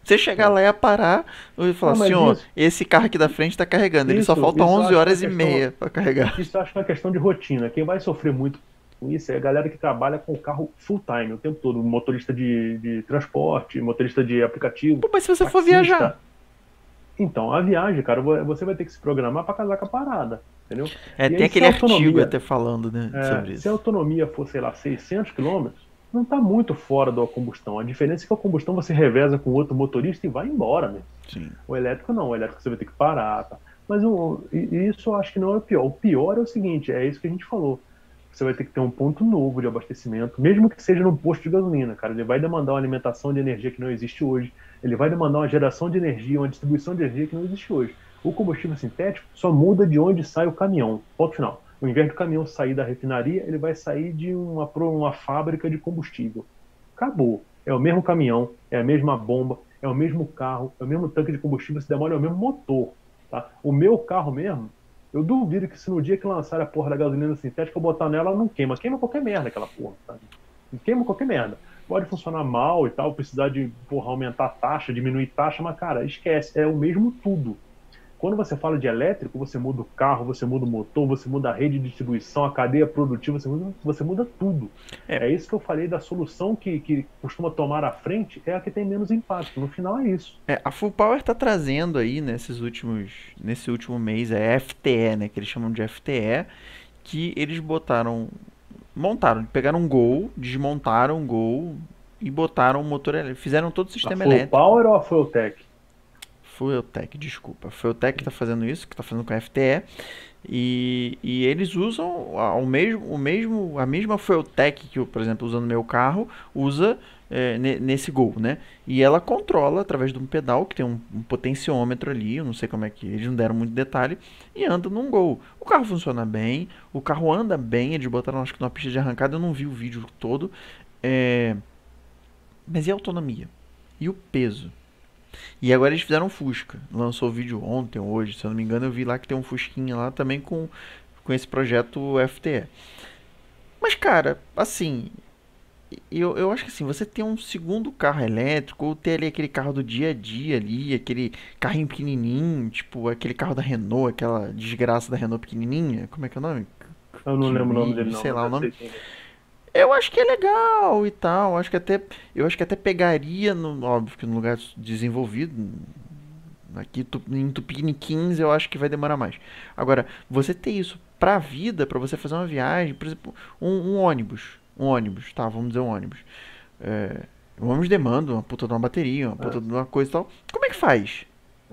você chegar lá e parar e falar, Não, senhor, isso- esse carro aqui da frente tá carregando. Ele só Isso- falta isso eu 11 acho que horas é e questão- meia pra carregar. Isso eu acho que é uma questão de rotina. Quem vai sofrer muito com isso é a galera que trabalha com o carro full time o tempo todo, motorista de, de transporte, motorista de aplicativo. Pô, mas se você taxista. for viajar. Então, a viagem, cara, você vai ter que se programar para casar com a parada, entendeu? É, e tem aí, aquele artigo até falando, né, é, sobre isso. Se a autonomia for, sei lá, 600 km, não está muito fora da combustão. A diferença é que a combustão você reveza com outro motorista e vai embora, né? Sim. O elétrico não, o elétrico você vai ter que parar, tá? Mas o, isso eu acho que não é o pior. O pior é o seguinte, é isso que a gente falou. Você vai ter que ter um ponto novo de abastecimento, mesmo que seja no posto de gasolina, cara. Ele vai demandar uma alimentação de energia que não existe hoje. Ele vai demandar uma geração de energia, uma distribuição de energia que não existe hoje. O combustível sintético só muda de onde sai o caminhão. Ponto final. Ao invés do caminhão sair da refinaria, ele vai sair de uma, uma fábrica de combustível. Acabou. É o mesmo caminhão, é a mesma bomba, é o mesmo carro, é o mesmo tanque de combustível, se demora, é o mesmo motor. Tá? O meu carro mesmo, eu duvido que se no dia que lançar a porra da gasolina sintética eu botar nela, não queima. Queima qualquer merda aquela porra, sabe? Queima qualquer merda. Pode funcionar mal e tal, precisar de porra, aumentar a taxa, diminuir taxa, mas cara, esquece, é o mesmo tudo. Quando você fala de elétrico, você muda o carro, você muda o motor, você muda a rede de distribuição, a cadeia produtiva, você muda, você muda tudo. É. é isso que eu falei da solução que, que costuma tomar à frente, é a que tem menos impacto. No final é isso. É, a Full Power está trazendo aí nesses últimos, nesse último mês, é FTE, né, que eles chamam de FTE, que eles botaram, montaram, pegaram um Gol, desmontaram um Gol e botaram um motor elétrico, fizeram todo o sistema a elétrico. Full Power ou a Fueltech? Fueltech, desculpa. Fueltech está fazendo isso, que está fazendo com FTE. E, e eles usam o mesmo, o mesmo, a mesma Fueltech que, eu, por exemplo, usando meu carro, usa é, nesse Gol, né? E ela controla através de um pedal que tem um, um, potenciômetro ali, eu não sei como é que eles não deram muito detalhe, e anda num Gol. O carro funciona bem, o carro anda bem, eles botaram acho que numa pista de arrancada, eu não vi o vídeo todo. É... Mas e a autonomia? E o peso? E agora eles fizeram um Fusca. Lançou o vídeo ontem, hoje, se eu não me engano, eu vi lá que tem um Fusquinha lá também com, com esse projeto FTE. Mas, cara, assim, eu, eu acho que assim, você ter um segundo carro elétrico, ou ter ali aquele carro do dia a dia ali, aquele carrinho pequenininho, tipo aquele carro da Renault, aquela desgraça da Renault pequenininha, como é que é o nome? Eu não lembro o nome dele não. Sei lá o nome. Sei eu acho que é legal e tal. Acho que até, eu acho que até pegaria, no, óbvio que no lugar desenvolvido. Aqui em Tupiniquins eu acho que vai demorar mais. Agora, você ter isso pra vida, para você fazer uma viagem, por exemplo, um, um, ônibus. Um ônibus, tá? Vamos dizer um ônibus. É, um ônibus demanda uma puta de uma bateria, uma puta é. de uma coisa e tal. Como é que faz?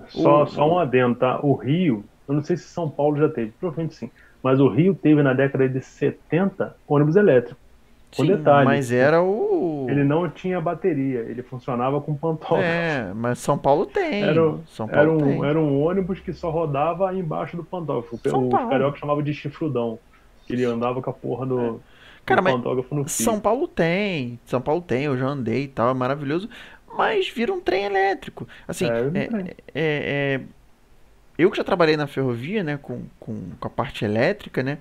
Só, o, só um adendo, tá? O Rio, eu não sei se São Paulo já teve, provavelmente sim. Mas o Rio teve na década de 70 ônibus elétrico. Sim, detalhe. Mas era o. Ele não tinha bateria, ele funcionava com pantógrafo. É, mas São Paulo tem. Era, São Paulo era, um, tem. era um ônibus que só rodava embaixo do pantógrafo. São o Paulo. carioca chamava de chifrudão. Que ele andava com a porra do. É. Cara, mas São Paulo tem. São Paulo tem, eu já andei e tal, é maravilhoso. Mas vira um trem elétrico. Assim, é, é, é, é, eu que já trabalhei na ferrovia, né, com, com, com a parte elétrica, né,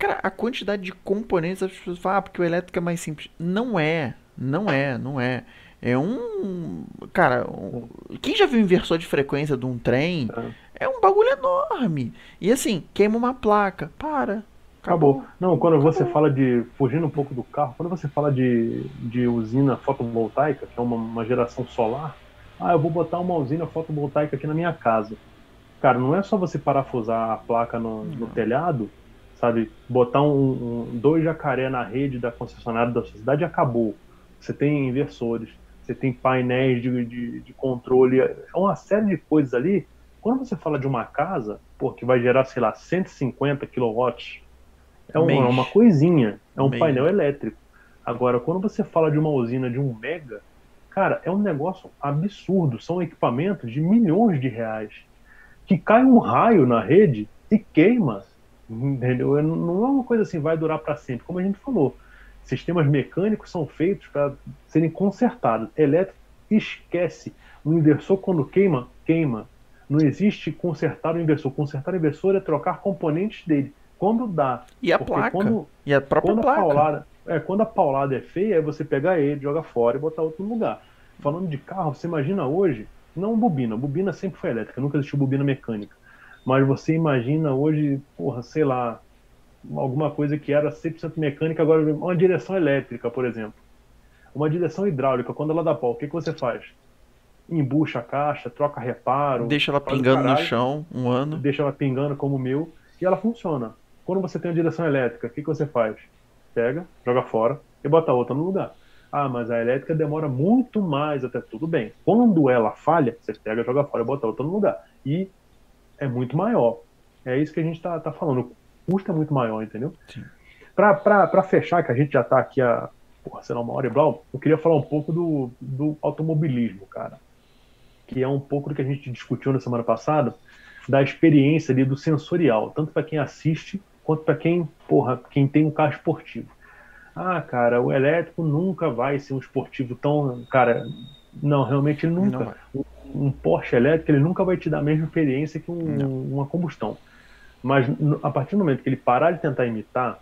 Cara, a quantidade de componentes, as pessoas falam, ah, porque o elétrico é mais simples. Não é, não é, não é. É um. Cara, um, quem já viu inversor de frequência de um trem é. é um bagulho enorme. E assim, queima uma placa. Para. Acabou. acabou. Não, quando acabou. você fala de. Fugindo um pouco do carro, quando você fala de, de usina fotovoltaica, que é uma, uma geração solar, ah, eu vou botar uma usina fotovoltaica aqui na minha casa. Cara, não é só você parafusar a placa no, no telhado sabe? Botar um, um, dois jacaré na rede da concessionária da sociedade acabou. Você tem inversores, você tem painéis de, de, de, controle, é uma série de coisas ali. Quando você fala de uma casa, pô, que vai gerar, sei lá, 150 kW, é, um, é uma coisinha, é um painel elétrico. Agora, quando você fala de uma usina de um mega, cara, é um negócio absurdo. São equipamentos de milhões de reais. Que cai um raio na rede e queima Entendeu? Não é uma coisa assim, vai durar para sempre. Como a gente falou, sistemas mecânicos são feitos para serem consertados. Elétrico, esquece. O inversor, quando queima, queima. Não existe consertar o inversor. Consertar o inversor é trocar componentes dele. Quando dá. E a placa. Quando, e a própria quando placa. A paulada, é, quando a paulada é feia, é você pegar ele, jogar fora e botar outro lugar. Falando de carro, você imagina hoje, não bobina. Bobina sempre foi elétrica, nunca existiu bobina mecânica. Mas você imagina hoje, porra, sei lá, alguma coisa que era 100% mecânica, agora uma direção elétrica, por exemplo. Uma direção hidráulica, quando ela dá pau, o que, que você faz? Embucha a caixa, troca reparo. Deixa ela pingando no chão um ano. Deixa ela pingando como o meu. E ela funciona. Quando você tem a direção elétrica, o que, que você faz? Pega, joga fora e bota outra no lugar. Ah, mas a elétrica demora muito mais até tudo bem. Quando ela falha, você pega, joga fora e bota outra no lugar. E é muito maior. É isso que a gente está tá falando. O custo é muito maior, entendeu? Para fechar, que a gente já está aqui a porra, sei lá, uma hora e blá, eu queria falar um pouco do, do automobilismo, cara. Que é um pouco do que a gente discutiu na semana passada, da experiência ali do sensorial, tanto para quem assiste quanto para quem, porra, quem tem um carro esportivo. Ah, cara, o elétrico nunca vai ser um esportivo tão, cara, não, realmente ele nunca. Um Porsche elétrico ele nunca vai te dar a mesma experiência que um, uma combustão. Mas a partir do momento que ele parar de tentar imitar,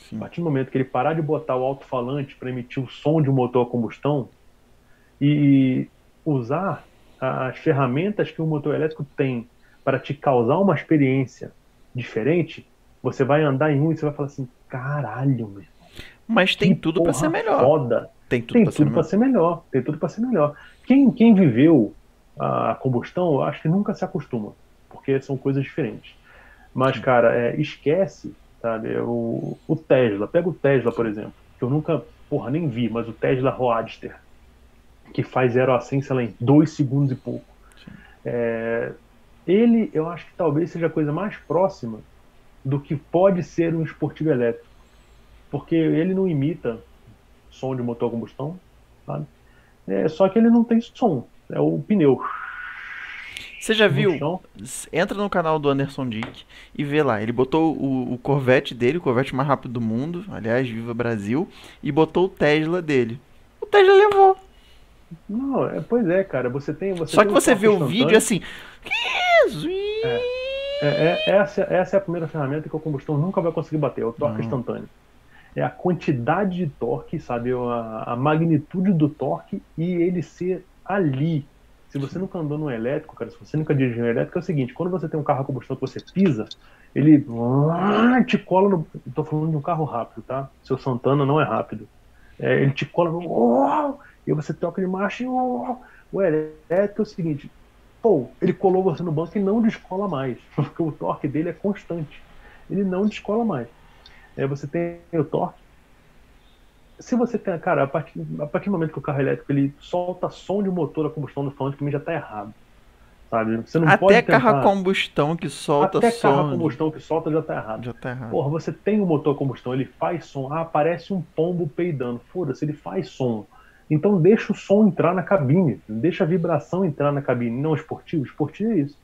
Sim. a partir do momento que ele parar de botar o alto-falante para emitir o som de um motor a combustão e usar as ferramentas que o motor elétrico tem para te causar uma experiência diferente, você vai andar em um e você vai falar assim: caralho, meu. Mas tem tudo para ser melhor. Foda. Tem tudo, tudo ser ser melhor. Tem tudo para ser melhor. Quem, quem viveu a combustão, eu acho que nunca se acostuma, porque são coisas diferentes. Mas, cara, é, esquece, sabe? O, o Tesla. Pega o Tesla, por exemplo, que eu nunca, porra, nem vi, mas o Tesla Roadster, que faz 0 a 100, sei lá, em 2 segundos e pouco. É, ele, eu acho que talvez seja a coisa mais próxima do que pode ser um esportivo elétrico. Porque ele não imita som de motor a combustão, sabe? É, só que ele não tem som, é o pneu. Você já viu? Entra no canal do Anderson Dick e vê lá. Ele botou o, o, Corvette dele, o Corvette mais rápido do mundo, aliás, Viva Brasil, e botou o Tesla dele. O Tesla levou. Não, é, pois é, cara. Você tem. Você Só tem que você vê o vídeo assim. Que isso? É, é, é, essa, essa é a primeira ferramenta que a combustão nunca vai conseguir bater, é o torque Não. instantâneo. É a quantidade de torque, sabe? A, a magnitude do torque e ele ser ali se você nunca andou no elétrico, cara, se você nunca dirigiu um elétrico, é o seguinte: quando você tem um carro a combustão que você pisa, ele te cola no. Estou falando de um carro rápido, tá? Seu Santana não é rápido. É, ele te cola no. E você toca de marcha e. O elétrico é o seguinte: pô, ele colou você no banco e não descola mais, porque o torque dele é constante. Ele não descola mais. É, você tem o torque se você tem, cara, a partir, a partir do momento que o carro elétrico ele solta som de motor a combustão no falante, para mim já tá errado. Sabe? Você não Até pode tentar... carro a combustão que solta Até som. Até carro a combustão que solta já tá errado. Já tá errado. Porra, você tem o um motor a combustão, ele faz som. Ah, parece um pombo peidando. Foda-se, ele faz som. Então deixa o som entrar na cabine, deixa a vibração entrar na cabine. Não esportivo, esportivo é isso.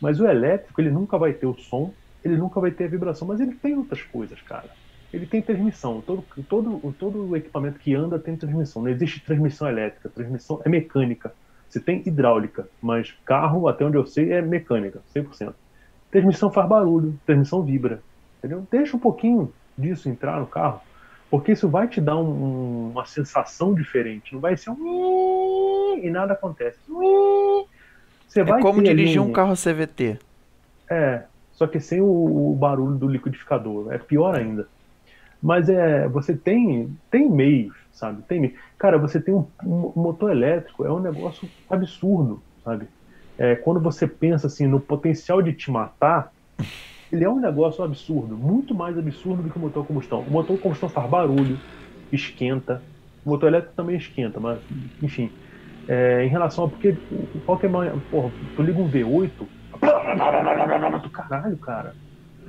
Mas o elétrico, ele nunca vai ter o som, ele nunca vai ter a vibração, mas ele tem outras coisas, cara ele tem transmissão. Todo, todo, todo equipamento que anda tem transmissão. Não existe transmissão elétrica, transmissão é mecânica. Você tem hidráulica, mas carro, até onde eu sei, é mecânica, 100%. Transmissão faz barulho, transmissão vibra. Entendeu? Deixa um pouquinho disso entrar no carro, porque isso vai te dar um, uma sensação diferente. Não vai ser um e nada acontece. Você vai é como dirigir um... um carro CVT. É, só que sem o, o barulho do liquidificador. É pior ainda. Mas é, você tem, tem meios, sabe? Tem Cara, você tem um, um, motor elétrico, é um negócio absurdo, sabe? É, quando você pensa assim no potencial de te matar, ele é um negócio absurdo, muito mais absurdo do que o motor a combustão. O motor a combustão faz barulho, esquenta. O motor elétrico também esquenta, mas enfim. É, em relação a porque qualquer porra, tu liga um V8, do caralho, cara.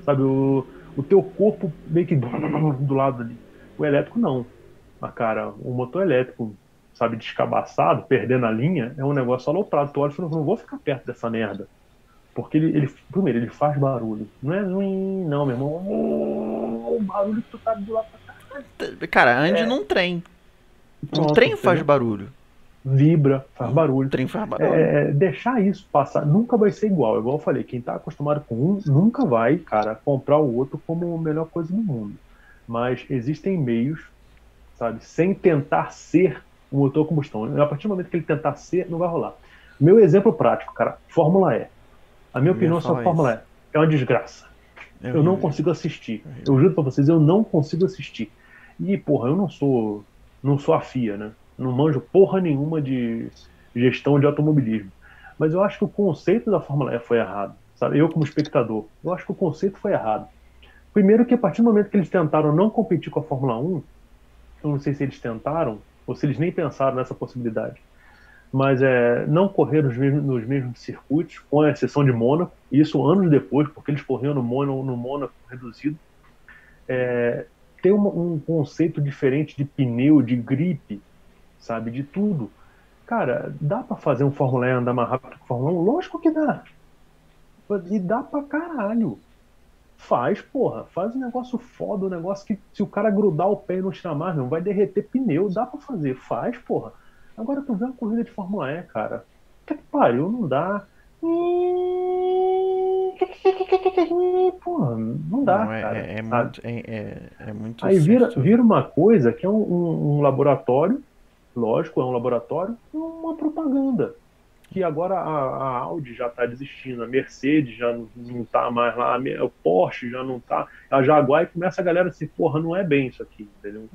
Sabe, o, o teu corpo meio que do lado ali. O elétrico não. Mas, cara, o motor elétrico, sabe, descabaçado, perdendo a linha, é um negócio aloprado. Tu olha e fala, não vou ficar perto dessa merda. Porque ele, ele, primeiro, ele faz barulho. Não é ruim, não, meu irmão. O barulho que tu tá do lado pra cá. Cara, ande é. num trem. Um trem faz barulho vibra, faz barulho. Trem faz barulho. É, deixar isso passar nunca vai ser igual. Igual eu falei, quem está acostumado com um nunca vai, cara, comprar o outro como a melhor coisa do mundo. Mas existem meios, sabe, sem tentar ser um motor a combustão. A partir do momento que ele tentar ser, não vai rolar. Meu exemplo prático, cara, Fórmula E. A minha opinião sobre a Fórmula E é uma desgraça. É eu não consigo assistir. É eu juro pra vocês, eu não consigo assistir. E, porra, eu não sou. Não sou a FIA, né? Não manjo porra nenhuma de gestão de automobilismo. Mas eu acho que o conceito da Fórmula E foi errado. Sabe? Eu, como espectador, eu acho que o conceito foi errado. Primeiro que a partir do momento que eles tentaram não competir com a Fórmula 1, eu não sei se eles tentaram ou se eles nem pensaram nessa possibilidade, mas é, não correr nos mesmos, nos mesmos circuitos, com a exceção de Mônaco, isso anos depois, porque eles corriam no Mônaco, no Mônaco reduzido. É, tem um, um conceito diferente de pneu, de gripe, sabe, de tudo. Cara, dá para fazer um Fórmula E andar mais rápido que o Fórmula 1? Lógico que dá. E dá pra caralho. Faz, porra. Faz um negócio foda, um negócio que se o cara grudar o pé e não tirar mais, não vai derreter pneu. Dá pra fazer. Faz, porra. Agora tu vê uma corrida de Fórmula E, cara. Que pariu, não dá. Porra, não dá, não, é, cara. É, é muito, é, é, é, muito Aí vira, vira uma coisa que é um, um laboratório, lógico, é um laboratório, uma propaganda que agora a, a Audi já está desistindo, a Mercedes já não está mais lá, o Porsche já não está, a Jaguar e começa a galera assim, porra, não é bem isso aqui, entendeu?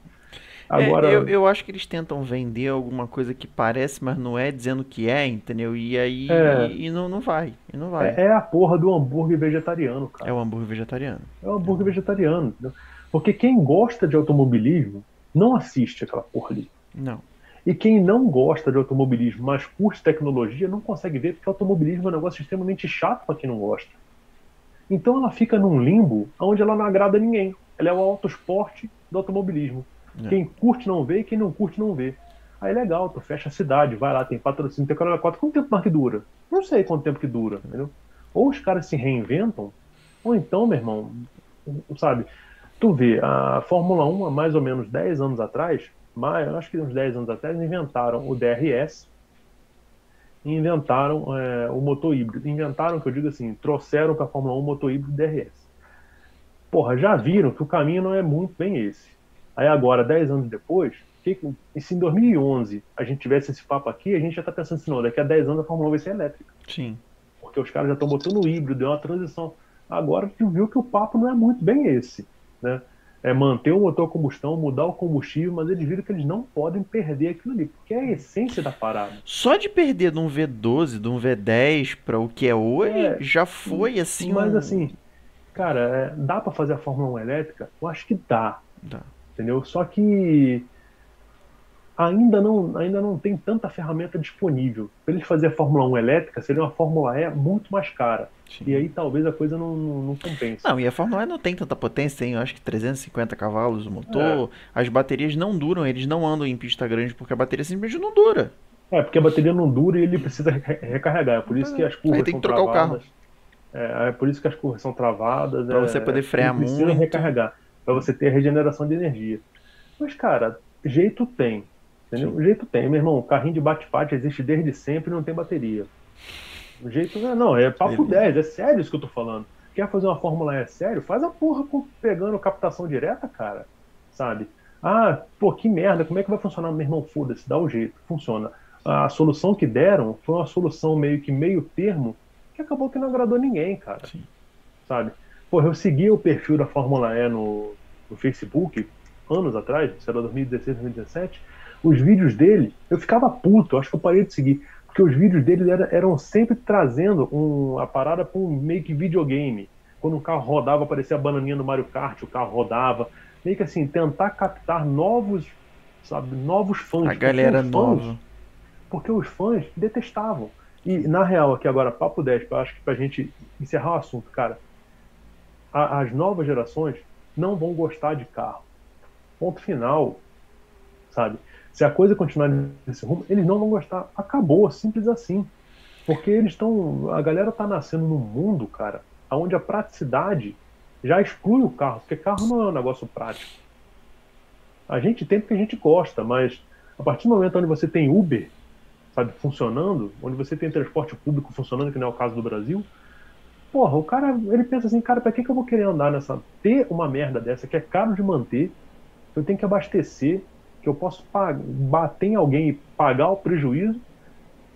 É, agora... É, eu, eu acho que eles tentam vender alguma coisa que parece, mas não é, dizendo que é, entendeu? E aí é, e, e não, não vai, e não vai. É, é, a porra do hambúrguer vegetariano, cara. É o hambúrguer vegetariano. É o hambúrguer vegetariano, entendeu? Porque quem gosta de automobilismo não assiste aquela porra ali. Não. E quem não gosta de automobilismo, mas curte tecnologia, não consegue ver porque automobilismo é um negócio extremamente chato para quem não gosta. Então ela fica num limbo onde ela não agrada ninguém. Ela é o autoesporte do automobilismo. É. Quem curte não vê e quem não curte não vê. Aí legal, tu fecha a cidade, vai lá, tem patrocínio, tem Corolla 4. Quanto tempo mais que dura? Não sei quanto tempo que dura, entendeu? Ou os caras se reinventam, ou então, meu irmão, sabe? Tu vê, a Fórmula 1, há mais ou menos 10 anos atrás, mas acho que uns 10 anos atrás, inventaram o DRS e inventaram é, o motor híbrido. Inventaram, que eu digo assim, trouxeram para a Fórmula 1 o motor híbrido DRS. Porra, já viram que o caminho não é muito bem esse. Aí agora, 10 anos depois, que, e se em 2011 a gente tivesse esse papo aqui, a gente já está pensando assim, não, daqui a 10 anos a Fórmula 1 vai ser elétrica. Sim. Porque os caras já estão botando o híbrido, deu uma transição. Agora tu viu que o papo não é muito bem esse, né? É, manter o motor a combustão, mudar o combustível, mas eles viram que eles não podem perder aquilo ali, porque é a essência da parada. Só de perder de um V12, de um V10 para o que é hoje, é, já foi assim. Mas um... assim, cara, é, dá para fazer a Fórmula 1 elétrica? Eu acho que dá. Dá. Entendeu? Só que ainda não, ainda não tem tanta ferramenta disponível. Para eles fazerem a Fórmula 1 elétrica, seria uma Fórmula E muito mais cara. Sim. E aí talvez a coisa não, não, não compense. Não, e a Fórmula E não tem tanta potência, tem acho que 350 cavalos o motor. É. As baterias não duram, eles não andam em pista grande porque a bateria simplesmente não dura. É, porque a bateria não dura e ele precisa recarregar. É por isso que as curvas aí tem que trocar travadas. o carro. É, é por isso que as curvas são travadas. Para é, você poder frear muito. Precisa recarregar. Para você ter a regeneração de energia. Mas, cara, jeito tem. Entendeu? O jeito tem, meu irmão. O carrinho de bate-bate existe desde sempre e não tem bateria. O jeito não, é, não é papo 10, é sério isso que eu tô falando. Quer fazer uma Fórmula E sério? Faz a porra pegando captação direta, cara. Sabe? Ah, pô, que merda, como é que vai funcionar? Meu irmão, foda-se, dá o um jeito, funciona. A solução que deram foi uma solução meio que meio termo que acabou que não agradou ninguém, cara. Sim. Sabe? Porra, eu segui o perfil da Fórmula E no, no Facebook anos atrás, isso era 2016, 2017 os vídeos dele, eu ficava puto, acho que eu parei de seguir, porque os vídeos dele eram, eram sempre trazendo um, a parada para um meio que videogame. Quando um carro rodava, aparecia a bananinha do Mario Kart, o carro rodava. Meio que assim, tentar captar novos, sabe, novos fãs. A galera nova. Porque os fãs detestavam. E, na real, aqui agora, papo 10, eu acho que pra gente encerrar o assunto, cara, a, as novas gerações não vão gostar de carro. Ponto final, sabe? Se a coisa continuar nesse rumo, eles não vão gostar. Acabou, simples assim. Porque eles estão. A galera tá nascendo num mundo, cara, onde a praticidade já exclui o carro, porque carro não é um negócio prático. A gente tem porque a gente gosta, mas a partir do momento onde você tem Uber, sabe, funcionando, onde você tem transporte público funcionando, que não é o caso do Brasil, porra, o cara, ele pensa assim, cara, pra que, que eu vou querer andar nessa. ter uma merda dessa que é caro de manter, eu tenho que abastecer, que eu posso bater em alguém e pagar o prejuízo.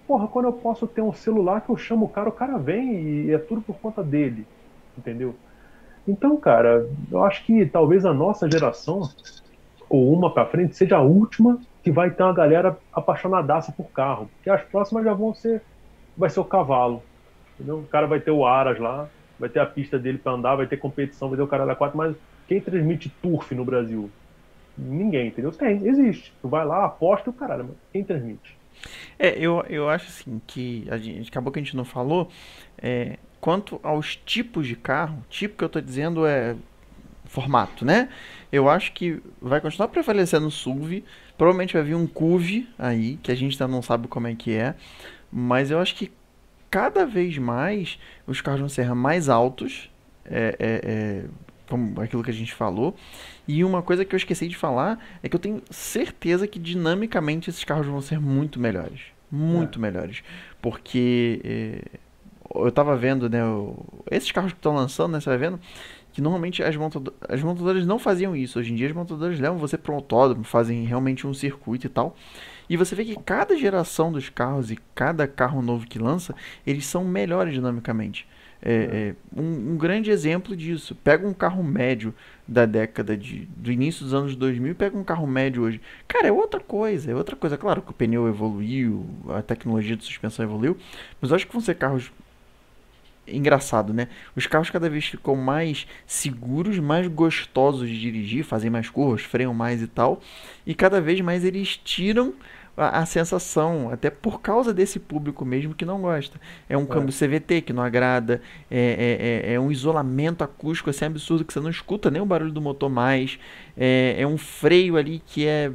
Porra, quando eu posso ter um celular que eu chamo o cara, o cara vem e é tudo por conta dele. Entendeu? Então, cara, eu acho que talvez a nossa geração, ou uma para frente, seja a última que vai ter uma galera apaixonadaça por carro. Porque as próximas já vão ser. Vai ser o cavalo. Entendeu? O cara vai ter o Aras lá, vai ter a pista dele para andar, vai ter competição, vai ter o cara da 4, mas quem transmite turf no Brasil? Ninguém, entendeu? Tem, existe. Tu vai lá, aposta o caralho, mas quem transmite? É, eu, eu acho assim que a gente, acabou que a gente não falou. É, quanto aos tipos de carro, tipo que eu tô dizendo é formato, né? Eu acho que vai continuar prevalecendo o SUV. Provavelmente vai vir um CUV aí, que a gente ainda não sabe como é que é. Mas eu acho que cada vez mais os carros vão ser mais altos. É, é, é, como aquilo que a gente falou. E uma coisa que eu esqueci de falar é que eu tenho certeza que dinamicamente esses carros vão ser muito melhores. Muito é. melhores. Porque é, eu tava vendo, né? O, esses carros que estão lançando, né? Você vai vendo que normalmente as, montado, as montadoras não faziam isso. Hoje em dia as montadoras levam você para um autódromo, fazem realmente um circuito e tal. E você vê que cada geração dos carros e cada carro novo que lança, eles são melhores dinamicamente. É, é. um, um, grande exemplo disso. Pega um carro médio da década de, do início dos anos 2000 e pega um carro médio hoje. Cara, é outra coisa, é outra coisa. Claro que o pneu evoluiu, a tecnologia de suspensão evoluiu, mas acho que vão ser carros engraçado, né? Os carros cada vez ficam mais seguros, mais gostosos de dirigir, fazem mais curvas, freiam mais e tal. E cada vez mais eles tiram a, a, sensação, até por causa desse público mesmo que não gosta. É um é. câmbio CVT que não agrada, é, é, é, é, um isolamento acústico assim absurdo que você não escuta nem o barulho do motor mais, é, é um freio ali que é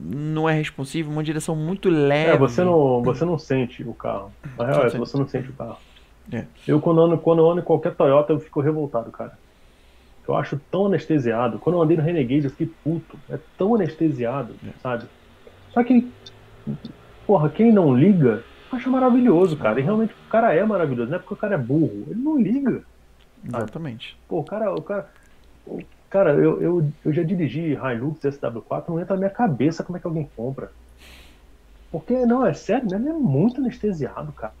não é responsivo, uma direção muito leve. É, você não, você não sente o carro. Na real, é, você não sente o carro. É. Eu, quando ando, quando eu ando em qualquer Toyota, eu fico revoltado, cara. Eu acho tão anestesiado. Quando eu andei no Renegade, eu fiquei puto. É tão anestesiado, é. sabe? Só que porra, quem não liga, acha maravilhoso, cara. E realmente o cara é maravilhoso, não é porque o cara é burro, ele não liga. Exatamente. Pô, o cara, o cara. O cara, eu, eu, eu já dirigi Hilux SW4, não entra na minha cabeça como é que alguém compra. Porque, não, é sério, né? É muito anestesiado, cara.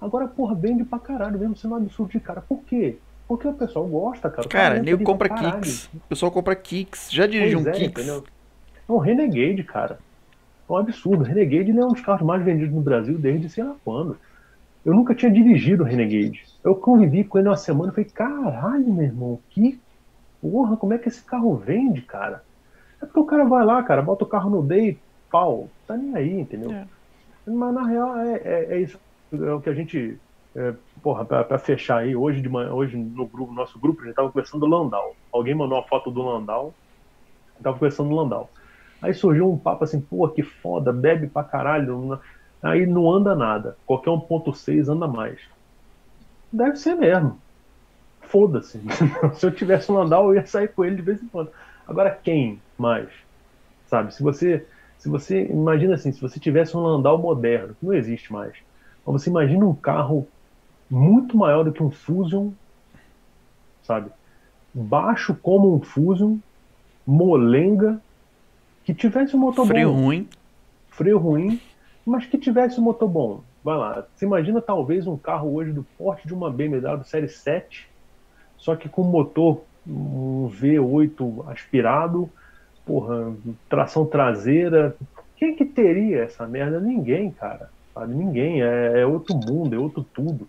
Agora, porra, vende pra caralho, mesmo sendo um absurdo de cara. Por quê? Porque o pessoal gosta, cara. cara, nego compra kicks. O pessoal compra kicks. Já dirigiu um é, kicks? Entendeu? É um Renegade, cara. É um absurdo. Renegade é um dos carros mais vendidos no Brasil desde sei lá quando. Eu nunca tinha dirigido o Renegade. Eu convivi com ele uma semana e falei, caralho, meu irmão, que porra, como é que esse carro vende, cara? É porque o cara vai lá, cara, bota o carro no day, pau, tá nem aí, entendeu? É. Mas na real é, é, é, isso. É o que a gente. É, porra, pra, pra, fechar aí, hoje de manhã, hoje no grupo, nosso grupo, a gente tava conversando do Landau. Alguém mandou uma foto do Landau. Tava conversando do Landau. Aí surgiu um papo assim, pô, que foda, bebe pra caralho. Aí não anda nada. Qualquer 1.6 anda mais. Deve ser mesmo. Foda-se. Se eu tivesse um Landau, eu ia sair com ele de vez em quando. Agora, quem mais? Sabe? Se você. Se você. Imagina assim, se você tivesse um Landau moderno, que não existe mais. Mas você imagina um carro muito maior do que um Fusion, sabe? Baixo como um Fusion, molenga, que tivesse um motor freio bom. Freio ruim. Freio ruim, mas que tivesse um motor bom. Vai lá, você imagina talvez um carro hoje do porte de uma BMW Série 7, só que com motor um V8 aspirado, porra, tração traseira. Quem que teria essa merda? Ninguém, cara. Sabe? Ninguém. É, é outro mundo, é outro tudo.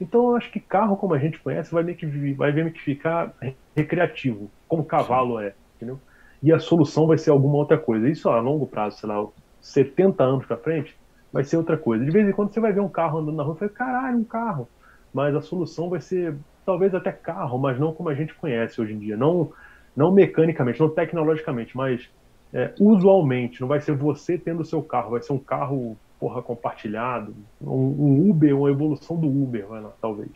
Então eu acho que carro como a gente conhece vai meio que vai meio que ficar recreativo, como cavalo é, entendeu? E a solução vai ser alguma outra coisa. Isso a longo prazo, sei lá, 70 anos para frente, vai ser outra coisa. De vez em quando você vai ver um carro andando na rua e fala, caralho, um carro. Mas a solução vai ser talvez até carro, mas não como a gente conhece hoje em dia. Não, não mecanicamente, não tecnologicamente, mas é, usualmente. Não vai ser você tendo o seu carro, vai ser um carro porra, compartilhado, um, um Uber, uma evolução do Uber, vai lá, talvez.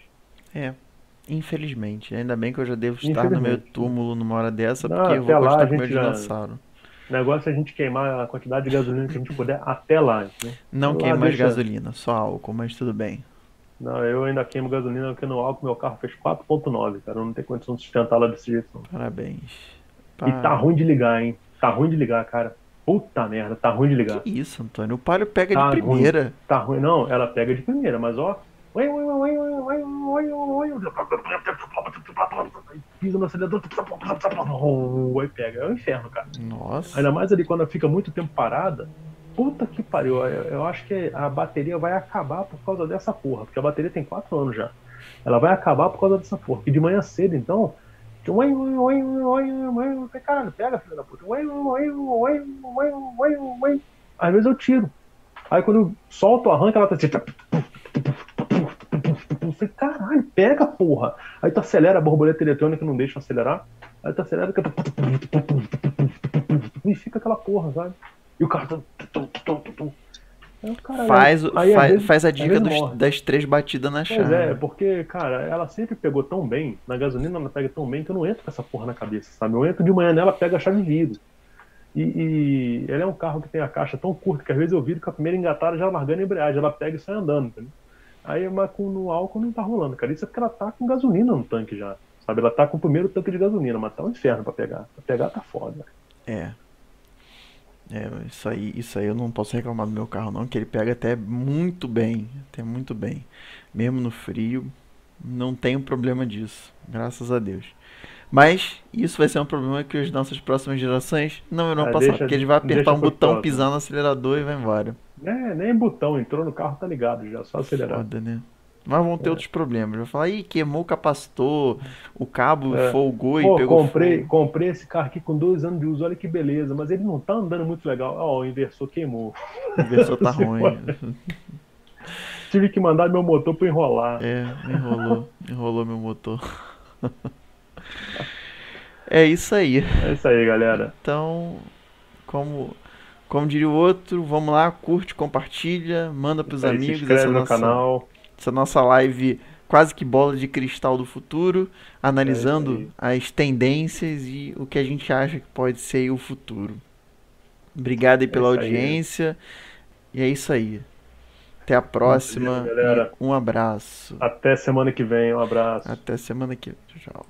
É, Infelizmente. Ainda bem que eu já devo estar no meu túmulo numa hora dessa, Não, porque eu vou gostar com meu dinossauro. O negócio é a gente queimar a quantidade de gasolina que a gente puder até lá. Né? Não queimo mais deixa... gasolina, só álcool, mas tudo bem. Não, eu ainda queimo gasolina porque no álcool meu carro fez 4.9, cara. Eu não tenho condição de sustentar lá desse jeito. Não. Parabéns. E tá ruim de ligar, hein? Tá ruim de ligar, cara. Puta merda, tá ruim de ligar. Que isso, Antônio? O Palio pega tá de primeira. Ruim. Tá ruim, não, ela pega de primeira, mas ó, pisa no acelerador, aí pega. É um inferno, cara. Nossa. Ainda mais ali quando fica muito tempo parada. Puta que pariu, eu, eu acho que a bateria vai acabar por causa dessa porra, porque a bateria tem 4 anos já. Ela vai acabar por causa dessa porra. E de manhã cedo, então, Caralho, pega, filho da puta. Às vezes eu tiro. Aí quando eu solto o arranque, ela tá assim. Falei, caralho, pega, porra. Aí tu acelera a borboleta eletrônica não deixa acelerar. Aí tu acelera e fica aquela porra, sabe? E o cara. Cara, faz, aí, faz, vezes, faz a dica dos, das três batidas na chave. é, porque, cara, ela sempre pegou tão bem, na gasolina ela pega tão bem que eu não entro com essa porra na cabeça, sabe? Eu entro de manhã nela, pega a chave e viro. E, e ela é um carro que tem a caixa tão curta que às vezes eu viro com a primeira engatada já largando a embreagem, ela pega e sai andando, entendeu? Aí, mas com, no álcool não tá rolando, cara. Isso é porque ela tá com gasolina no tanque já, sabe? Ela tá com o primeiro tanque de gasolina, mas tá um inferno pra pegar. Pra pegar tá foda. É. É, isso aí, isso aí eu não posso reclamar do meu carro não, que ele pega até muito bem, até muito bem. Mesmo no frio, não tenho problema disso, graças a Deus. Mas isso vai ser um problema que as nossas próximas gerações não irão é, passar, deixa, porque ele vai apertar um botão, pisar no acelerador e vai embora. É, nem botão, entrou no carro, tá ligado já, só acelerar. Foda, né? Mas vão ter é. outros problemas. Vai falar, ih, queimou o capacitor, o cabo é. folgou Pô, e pegou comprei, fogo. comprei esse carro aqui com dois anos de uso, olha que beleza, mas ele não tá andando muito legal. Ó, oh, o inversor queimou. O inversor tá ruim. Tive que mandar meu motor para enrolar. É, enrolou, enrolou meu motor. é isso aí. É isso aí, galera. Então, como como diria o outro, vamos lá, curte, compartilha, manda pros aí, amigos. Se inscreve no nossa... canal essa nossa live quase que bola de cristal do futuro, analisando é as tendências e o que a gente acha que pode ser o futuro. Obrigado aí pela é audiência. Aí. E é isso aí. Até a próxima. Dia, um abraço. Até semana que vem. Um abraço. Até semana que vem. Tchau.